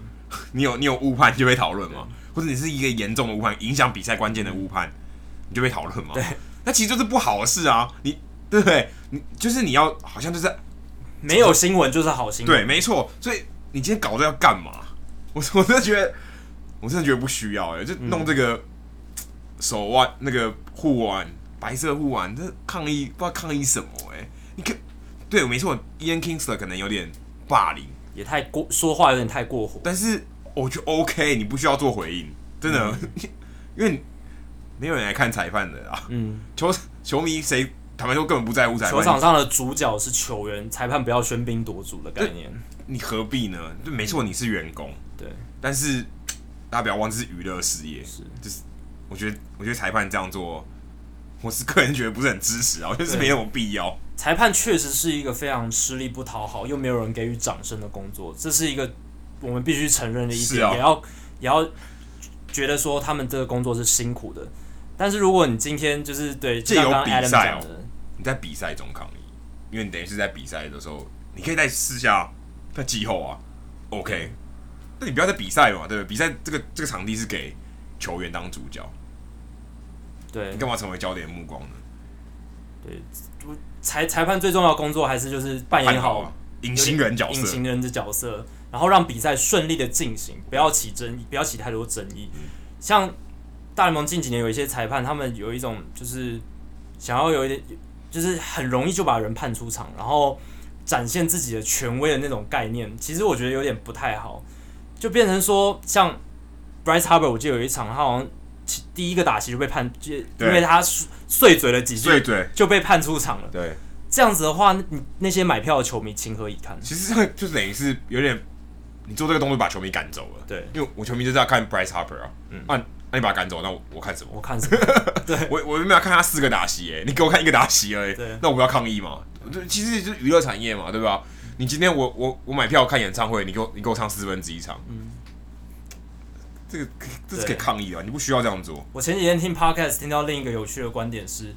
你有你有误判，就被讨论嘛。或者你是一个严重的误判，影响比赛关键的误判，你就被讨论嘛。对，那其实就是不好的事啊。你对不对？你就是你要好像就是没有新闻就是好新闻。对，没错。所以你今天搞这要干嘛？我我真的觉得。我真的觉得不需要哎、欸，就弄这个手腕、嗯、那个护腕，白色护腕，这抗议不知道抗议什么哎、欸？你看，对，没错，Ian Kingsler 可能有点霸凌，也太过说话有点太过火，但是我觉得 OK，你不需要做回应，真的，嗯、因为没有人来看裁判的啊。嗯，球球迷谁坦白说根本不在乎裁判，球场上的主角是球员，裁判不要喧宾夺主的概念，你何必呢？就没错，你是员工，对，但是。大家不要忘，记是娱乐事业，是，就是我觉得，我觉得裁判这样做，我是个人觉得不是很支持啊，我觉得是没有必要。裁判确实是一个非常吃力不讨好，又没有人给予掌声的工作，这是一个我们必须承认的一点，啊、也要也要觉得说他们这个工作是辛苦的。但是如果你今天就是对，这有比赛哦，你在比赛中抗议，因为你等于是在比赛的时候，你可以在私下在季后啊，OK。那你不要在比赛嘛，对不对？比赛这个这个场地是给球员当主角，对，你干嘛成为焦点目光呢？对，裁裁判最重要的工作还是就是扮演好隐形人角色，隐形人的角色，然后让比赛顺利的进行，不要起争议，不要起太多争议。嗯、像大联盟近几年有一些裁判，他们有一种就是想要有一点，就是很容易就把人判出场，然后展现自己的权威的那种概念，其实我觉得有点不太好。就变成说，像 Bryce Harper，我记得有一场，他好像第一个打席就被判，就因为他碎嘴了几句，碎嘴就被判出场了。对，这样子的话，你那些买票的球迷情何以堪？其实这就等于是有点，你做这个动作把球迷赶走了。对，因为我球迷就是要看 Bryce Harper 啊，嗯，那、啊、那你把他赶走，那我我看什么？我看什么？对，我我没有看他四个打席，哎，你给我看一个打席而已。对，那我不要抗议嘛？其实就是娱乐产业嘛，对吧？你今天我我我买票看演唱会，你给我你给我唱四分之一场，嗯，这个这是可以抗议的，你不需要这样做。我前几天听 podcast 听到另一个有趣的观点是，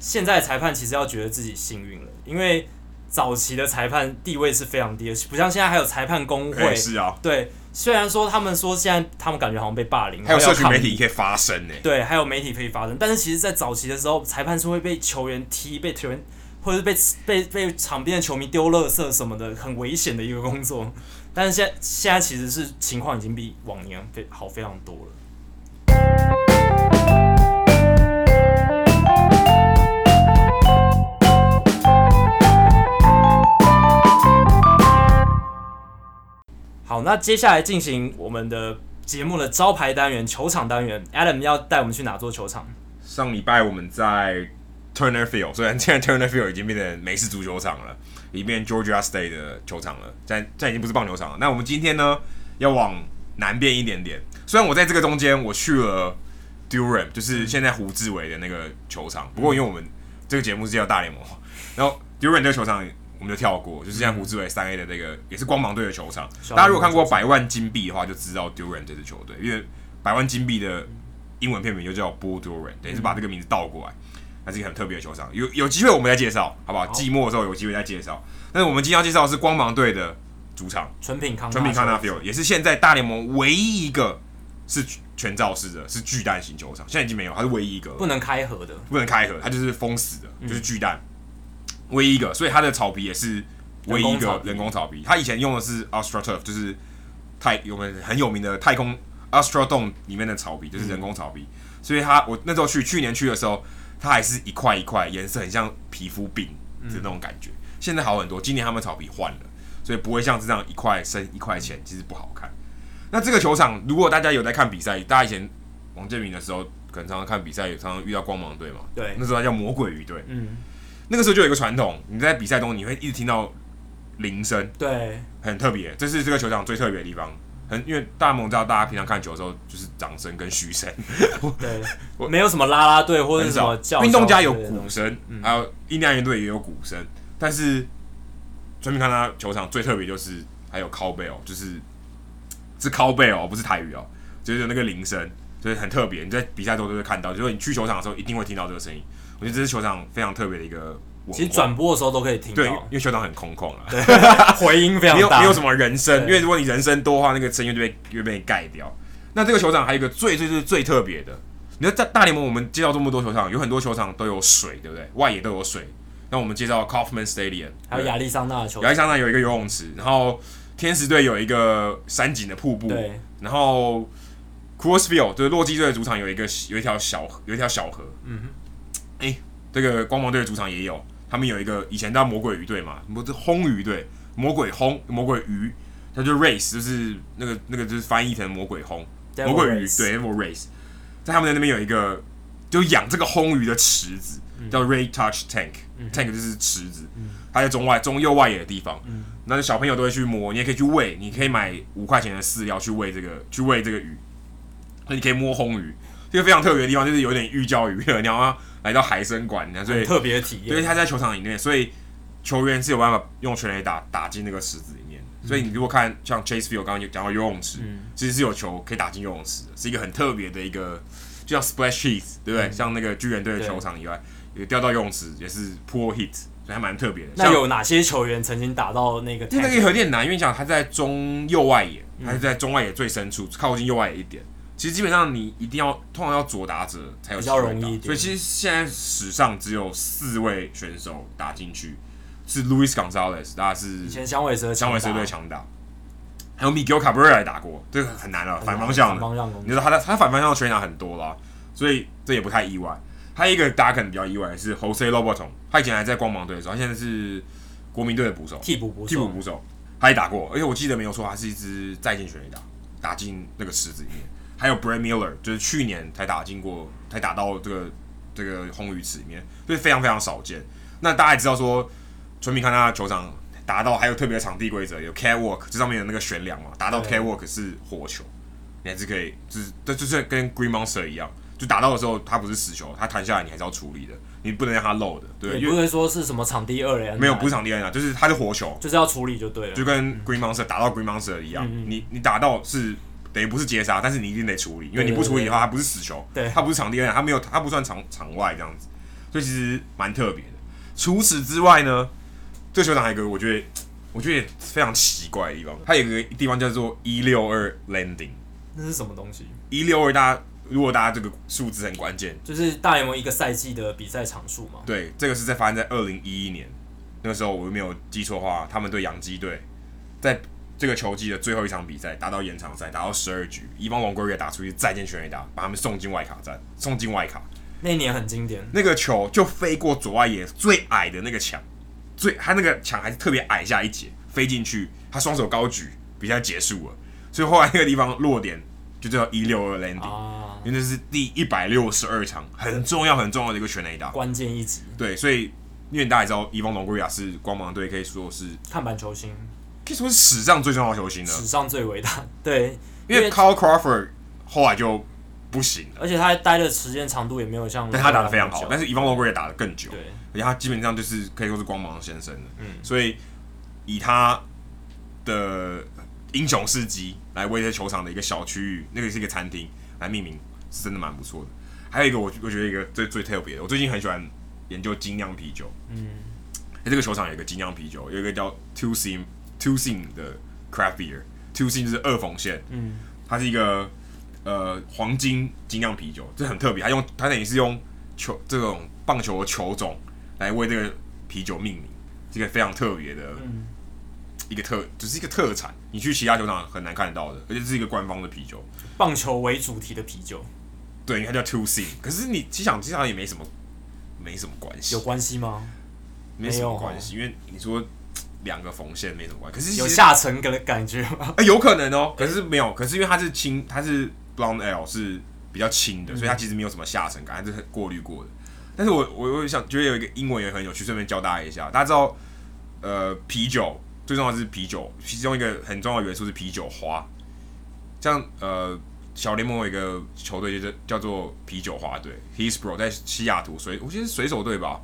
现在裁判其实要觉得自己幸运了，因为早期的裁判地位是非常低的，不像现在还有裁判工会。是啊，对，虽然说他们说现在他们感觉好像被霸凌，还有社群媒体可以发声呢。对，还有媒体可以发声，但是其实，在早期的时候，裁判是会被球员踢，被球员。或者是被被被场边的球迷丢垃圾什么的，很危险的一个工作。但是现在现在其实是情况已经比往年非好非常多了。好，那接下来进行我们的节目的招牌单元——球场单元。Adam 要带我们去哪座球场？上礼拜我们在 Turner Field，虽然现在 Turner Field 已经变成美式足球场了，里面 Georgia State 的球场了，现在这已经不是棒球场了。那我们今天呢，要往南边一点点。虽然我在这个中间，我去了 Durham，就是现在胡志伟的那个球场。不过因为我们这个节目是叫大联盟，然后 Durham 这个球场我们就跳过，就是现在胡志伟三 A 的那个也是光芒队的球场。大家如果看过《百万金币》的话，就知道 Durham 这支球队，因为《百万金币》的。英文片名就叫 Bull Durham，等于是把这个名字倒过来，那是一个很特别的球场。有有机会我们再介绍，好不好？季末的时候有机会再介绍。但是我们今天要介绍的是光芒队的主场，纯品康纯品康纳 Field，也是现在大联盟唯一一个是全罩式的，是巨蛋型球场。现在已经没有，它是唯一一个不能开合的，不能开合，它就是封死的，就是巨蛋，唯一一个。所以它的草皮也是唯一一个人工草皮。它以前用的是 AstroTurf，就是太我们很有名的太空。Astrodome 里面的草皮就是人工草皮，嗯、所以它我那时候去去年去的时候，它还是一块一块，颜色很像皮肤病的那种感觉。嗯、现在好很多，今年他们草皮换了，所以不会像是这样一块深一块浅，其实不好看。那这个球场，如果大家有在看比赛，大家以前王建民的时候，可能常常看比赛，也常常遇到光芒队嘛。对，那时候它叫魔鬼鱼队。嗯，那个时候就有一个传统，你在比赛中你会一直听到铃声，对，很特别，这是这个球场最特别的地方。很，因为大联盟知道大家平常看球的时候就是掌声跟嘘声，对，我没有什么啦啦队或者什么叫。运动家有鼓声，嗯、还有印第安人队也有鼓声，但是全民看他球场最特别就是还有 cowbell，就是是 cowbell 哦，不是台语哦，就是有那个铃声，所以很特别。你在比赛中都会看到，就是你去球场的时候一定会听到这个声音。我觉得这是球场非常特别的一个。其实转播的时候都可以听到，对，因为球场很空旷啊，对，回音非常大，没有没有什么人声，因为如果你人声多的话，那个声音就被就被盖掉。那这个球场还有一个最最最最特别的，你说在大联盟我们介绍这么多球场，有很多球场都有水，对不对？外野都有水。那我们介绍 Kauffman Stadium，还有亚利桑那的球场，亚利桑那有一个游泳池，然后天使队有一个山景的瀑布，对，然后 Coors Field 就是洛基队的主场有一个有一条小有一条小河，嗯哼，哎、欸，这个光芒队的主场也有。他们有一个以前叫魔鬼鱼队嘛，不是轰鱼队，魔鬼轰魔鬼鱼，它就 race 就是那个那个就是翻译成魔鬼轰魔鬼鱼对 Devil race，在他们的那边有一个就养这个轰鱼的池子，嗯、叫 Ray Touch Tank，Tank、就是池子，它在中外中右外野的地方，嗯、那小朋友都会去摸，你也可以去喂，你可以买五块钱的饲料去喂这个去喂这个鱼，那你可以摸轰鱼，这个非常特别的地方就是有点寓教于乐，你要。来到海参馆，所以特别体验。因为他在球场里面，所以球员是有办法用全垒打打进那个池子里面。嗯、所以你如果看像 Chase Field 刚刚讲到游泳池，嗯、其实是有球可以打进游泳池的，是一个很特别的一个，就像 Splash Hit，对不对？嗯、像那个巨人队的球场以外，掉到游泳池也是 Pool Hit，所以还蛮特别的。那有哪些球员曾经打到那个？那个也有点难，因为讲他在中右外野，他是在中外野最深处，靠近右外野一点。其实基本上你一定要通常要左打者才有机会打，所以其实现在史上只有四位选手打进去，是 Luis Gonzalez，大家是以前响尾蛇响尾蛇队强打，还有 Miguel Cabrera 来打过，这个很难了，反方向的，反方向你说他的他反方向的全打很多啦，所以这也不太意外。还有一个大家可能比较意外的是 Jose Lobaton，他以前还在光芒队的时候，他现在是国民队的捕手，替补捕手，替补捕手，他也打过，而且我记得没有错，他是一支再见全垒打，打进那个池子里面。还有 Brad Miller，就是去年才打进过，才打到这个这个红鱼池里面，所以非常非常少见。那大家也知道说，纯米看他的球场打到还有特别的场地规则，有 catwalk，这上面有那个悬梁嘛，打到 catwalk 是火球，你还是可以，就是这就是跟 Green Monster 一样，就打到的时候它不是死球，它弹下来你还是要处理的，你不能让它漏的，对。也不会说是什么场地二连？没有，不是场地二连，就是它是火球，就是要处理就对了，就跟 Green Monster 打到 Green Monster 一样，嗯嗯你你打到是。等于不是截杀，但是你一定得处理，因为你不处理的话，它不是死球，对，它不是场地，它没有，它不算场场外这样子，所以其实蛮特别的。除此之外呢，这个球场还有一个我觉得我觉得非常奇怪的地方，它有一个地方叫做一六二 Landing，那是什么东西？一六二，大家如果大家这个数字很关键，就是大联盟一个赛季的比赛场数嘛。对，这个是在发生在二零一一年，那个时候我没有记错的话，他们对洋基队在。这个球季的最后一场比赛打到延长赛，打到十二局，伊万龙归瑞打出去再见全垒打，把他们送进外卡站，送进外卡。那年很经典，那个球就飞过左外野最矮的那个墙，最他那个墙还是特别矮下一截，飞进去，他双手高举，比赛结束了，所以后来那个地方落点就叫一六二 landing，、啊、因为这是第一百六十二场很重要很重要的一个全垒打，关键一集。对，所以因为大家也知道，伊方龙龟亚是光芒队可以说是看板球星，可以说是史上最重要的球星了，史上最伟大。对，因为 Carl Crawford 后来就不行了，而且他待的时间长度也没有像，但他打的非常好，但是伊方龙格也打的更久，对，而且他基本上就是可以说是光芒先生的，嗯，所以以他的英雄事迹来为这球场的一个小区域，那个是一个餐厅来命名，是真的蛮不错的。还有一个我我觉得一个最最特别的，我最近很喜欢研究精酿啤酒，嗯，这个球场有一个精酿啤酒，有一个叫 Two Seam Two Seam 的 Craft Beer，Two Seam 就是二缝线，嗯，它是一个呃黄金精酿啤酒，这很特别，它用它等于是用球这种棒球的球种来为这个啤酒命名，这个非常特别的。嗯一个特，只、就是一个特产，你去其他球场很难看得到的，而且这是一个官方的啤酒，棒球为主题的啤酒。对，它叫 Two C，可是你其实想，其实也没什么，没什么关系。有关系吗？没什么关系，因为你说两个缝线没什么关系。可是有下沉感的感觉吗？欸、有可能哦、喔，可是没有，可是因为它是轻，它是 Blonde Ale 是比较轻的，所以它其实没有什么下沉感，它是很过滤过的。但是我我我想觉得有一个英文也很有趣，顺便教大家一下，大家知道呃啤酒。最重要的是啤酒，其中一个很重要的元素是啤酒花。像呃，小联盟有一个球队就是叫做啤酒花队，Hillsboro 在西雅图水，我记得是水手队吧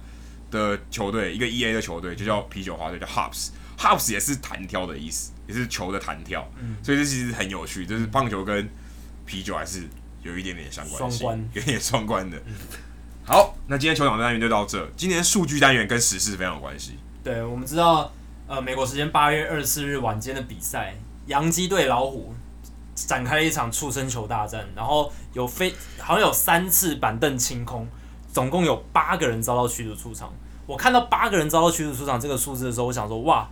的球队，一个 EA 的球队就叫啤酒花队，叫 Hops。Hops 也是弹跳的意思，也是球的弹跳。嗯，所以这其实很有趣，就是棒球跟啤酒还是有一点点相关性，有点双关的。好，那今天球场单元就到这。今天数据单元跟时事非常有关系。对，我们知道。呃，美国时间八月二十四日晚间的比赛，洋基对老虎展开了一场触身球大战，然后有非好像有三次板凳清空，总共有八个人遭到驱逐出场。我看到八个人遭到驱逐出场这个数字的时候，我想说，哇，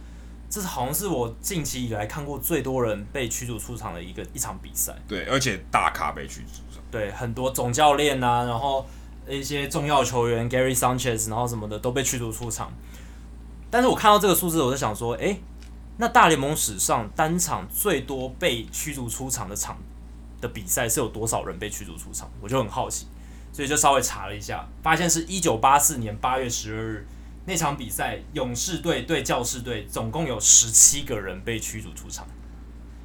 这是好像是我近期以来看过最多人被驱逐出场的一个一场比赛。对，而且大咖被驱逐出场。对，很多总教练啊，然后一些重要球员 Gary Sanchez，然后什么的都被驱逐出场。但是我看到这个数字，我就想说，诶、欸，那大联盟史上单场最多被驱逐出场的场的比赛是有多少人被驱逐出场？我就很好奇，所以就稍微查了一下，发现是一九八四年八月十二日那场比赛，勇士队对教士队，总共有十七个人被驱逐出场。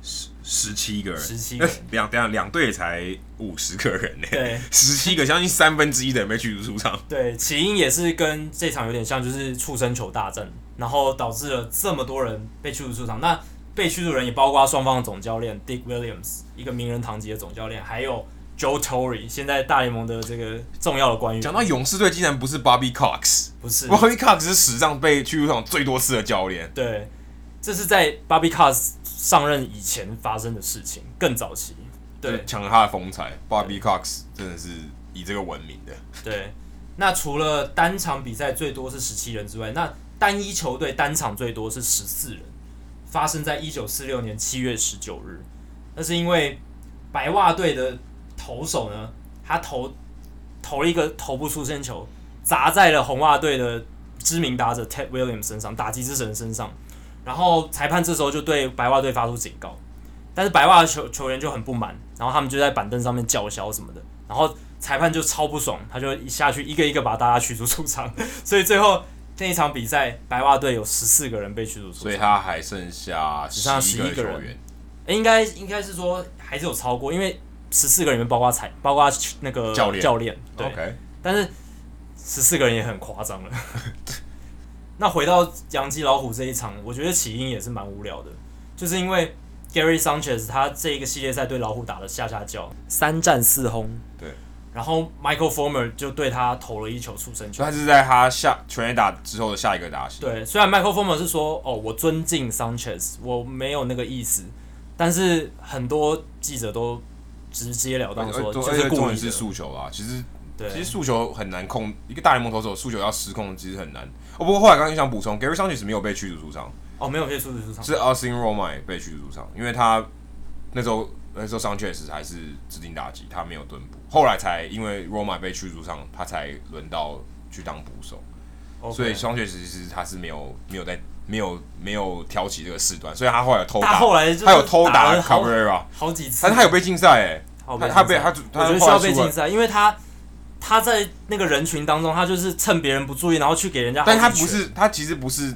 十十七个人，十七个人，两两两队才五十个人呢。对，十七个，将近三分之一的人被驱逐出场。对，起因也是跟这场有点像，就是触身球大战，然后导致了这么多人被驱逐出场。那被驱逐人也包括双方的总教练 Dick Williams，一个名人堂级的总教练，还有 Joe Torre，现在大联盟的这个重要的官员。讲到勇士队，竟然不是 Bobby Cox，不是 Bobby Cox 是史上被驱逐场最多次的教练。对，这是在 Bobby Cox。上任以前发生的事情更早期，对，抢了他的风采。Bobby Cox 真的是以这个闻名的。对，那除了单场比赛最多是十七人之外，那单一球队单场最多是十四人，发生在一九四六年七月十九日。那是因为白袜队的投手呢，他投投了一个投不出身球，砸在了红袜队的知名打者 Ted Williams 身上，打击之神身上。然后裁判这时候就对白袜队发出警告，但是白袜的球球员就很不满，然后他们就在板凳上面叫嚣什么的，然后裁判就超不爽，他就一下去一个一个把大家驱逐出场，所以最后那一场比赛白袜队有十四个人被驱逐出场，所以他还剩下只剩下十一个人，应该应该是说还是有超过，因为十四个人里面包括裁包括那个教练教练，对，Okay. 但是十四个人也很夸张了。那回到洋基老虎这一场，我觉得起因也是蛮无聊的，就是因为 Gary Sanchez 他这一个系列赛对老虎打的下下叫，三战四轰，对，然后 Michael Former 就对他投了一球出生球，他是在他下全垒打之后的下一个打席。对，虽然 Michael Former 是说哦，我尊敬 Sanchez，我没有那个意思，但是很多记者都直接了当说，就是故意是速球啊，其实。对，其实速球很难控，一个大联盟投手速球要失控其实很难。哦，不过后来刚刚想补充，Gary Sanchez 没有被驱逐出场。哦，没有被驱逐出场，是 Austin Romine 被驱逐出场，因为他那时候那时候 Sanchez 还是指定打击，他没有蹲捕。后来才因为 Romine 被驱逐出场，他才轮到去当捕手。所以 Sanchez 其实他是没有没有在没有没有挑起这个事端，所以他后来偷打，他后来他有偷打 Cabrera 好几次，但他有被禁赛哎，他他被他他我觉得需要被禁赛，因为他他在那个人群当中，他就是趁别人不注意，然后去给人家，但他不是他其实不是，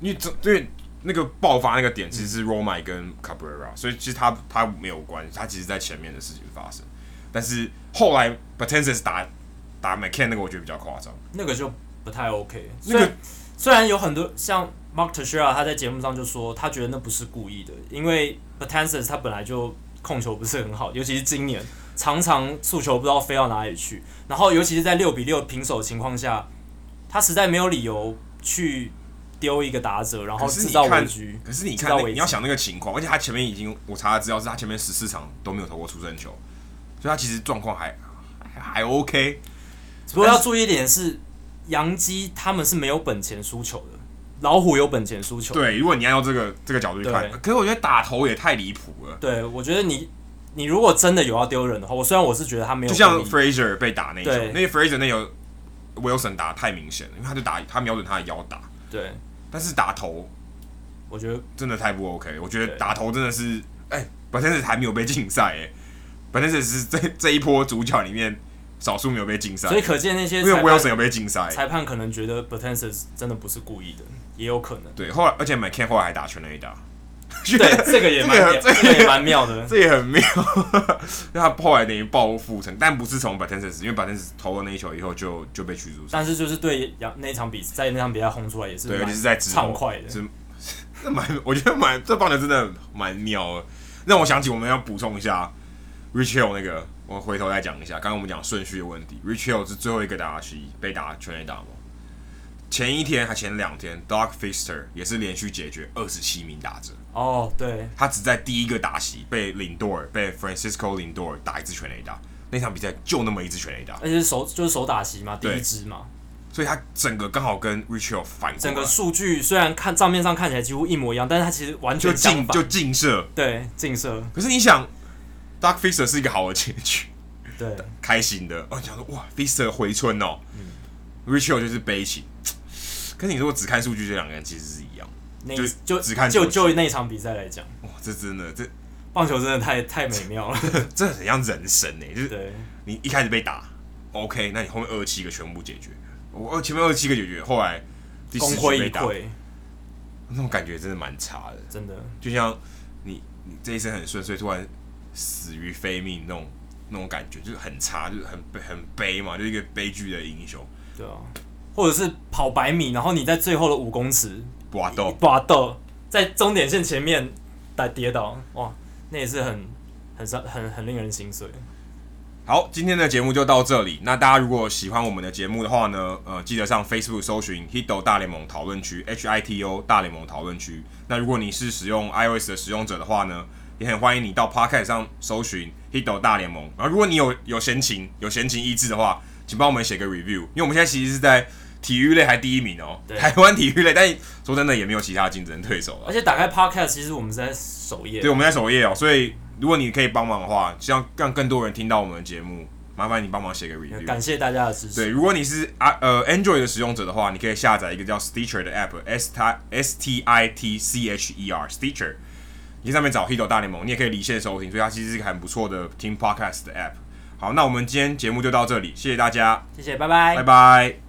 因为这对那个爆发那个点其实是 Romain 跟 Cabrera，所以其实他他没有关系，他其实在前面的事情发生，但是后来 p o t e n t i s 打打 McCann 那个我觉得比较夸张，那个就不太 OK，那个。虽然有很多像 Mark Teixeira 他在节目上就说，他觉得那不是故意的，因为 Betances 他本来就控球不是很好，尤其是今年常常速球不知道飞到哪里去，然后尤其是在六比六平手的情况下，他实在没有理由去丢一个打者，然后制造危局。可是你看，你要想那个情况，而且他前面已经我查的资料是他前面十四场都没有投过出生球，所以他其实状况还还 OK。不过要注意一点是。杨基他们是没有本钱输球的，老虎有本钱输球。对，如果你按照这个这个角度去看，可是我觉得打头也太离谱了。对，我觉得你你如果真的有要丢人的话，我虽然我是觉得他没有，就像 Fraser 被打那一球，那个 Fraser 那有 Wilson 打太明显了，因为他就打他瞄准他的腰打。对，但是打头，我觉得真的太不 OK。我觉得打头真的是，哎，Betances 还没有被禁赛，哎，Betances 是这这一波主角里面。少数没有被禁赛，所以可见那些因为 Wilson 有被禁赛，裁判可能觉得 Betances 真的不是故意的，也有可能。对，后来而且 McCann 后来还打全垒打，对，这个也蛮 这个也蛮妙的，这也很妙。那他后来等于报复成，但不是从 Betances，因为 Betances 投了那一球以后就就被驱逐。但是就是对杨那场比赛，在那场比赛轰出来也是，对，就是在畅快的，是这蛮我觉得蛮这棒球真的蛮妙的，让我想起我们要补充一下 Rich Hill 那个。我回头再讲一下，刚刚我们讲顺序的问题。Rich Hill 是最后一个打席被打全垒打吗？前一天还前两天，Doug Fister 也是连续解决二十七名打者。哦，对，他只在第一个打席被 Lindor 被 Francisco Lindor 打一支全垒打，那场比赛就那么一支全垒打，而且是手就是手打席嘛，第一支嘛，所以他整个刚好跟 Rich Hill 反整个数据虽然看账面上看起来几乎一模一样，但是他其实完全就近就近射，对，近射。可是你想。，Dark Fister 是一个好的结局，对，开心的。哦，想说哇，Fister 回春哦。嗯，Rich Hill 就是悲情。可是你如果只看数据，这两个人其实是一样。那就就只看就就那场比赛来讲，哇，这真的这棒球真的太太美妙了，这很像人生呢。就是，你一开始被打，OK，那你后面二十七个全部解决。我前面二十七个解决，后来第十局被打，那种感觉真的蛮差的。真的，就像你你这一生很顺遂，突然。死于非命那种那种感觉，就是很差，就是很悲很悲嘛，就是一个悲剧的英雄。对啊，或者是跑百米，然后你在最后的五公尺，拔豆拔豆，在终点线前面打跌倒，哇，那也是很很伤很很令人心碎。好，今天的节目就到这里。那大家如果喜欢我们的节目的话呢，呃，记得上 Facebook 搜寻 Hito 大联盟讨论区 H I T O 大联盟讨论区。那如果你是使用 iOS 的使用者的话呢，也很欢迎你到 Podcast 上搜寻 Hito 大联盟。然后，如果你有有闲情、有闲情逸致的话，请帮我们写个 review。因为我们现在其实是在体育类还第一名哦，台湾体育类。但说真的，也没有其他竞争对手了。而且打开 Podcast，其实我们是在首页。对，我们在首页哦。所以，如果你可以帮忙的话，希望让更多人听到我们的节目，麻烦你帮忙写个 review。感谢大家的支持。对，如果你是啊呃 Android 的使用者的话，你可以下载一个叫 Stitcher 的 app，S T S T I T C H E R Stitcher。你在上面找 Hito 大联盟，你也可以离线收听，所以它其实是一个很不错的听 podcast 的 app。好，那我们今天节目就到这里，谢谢大家，谢谢，拜拜，拜拜。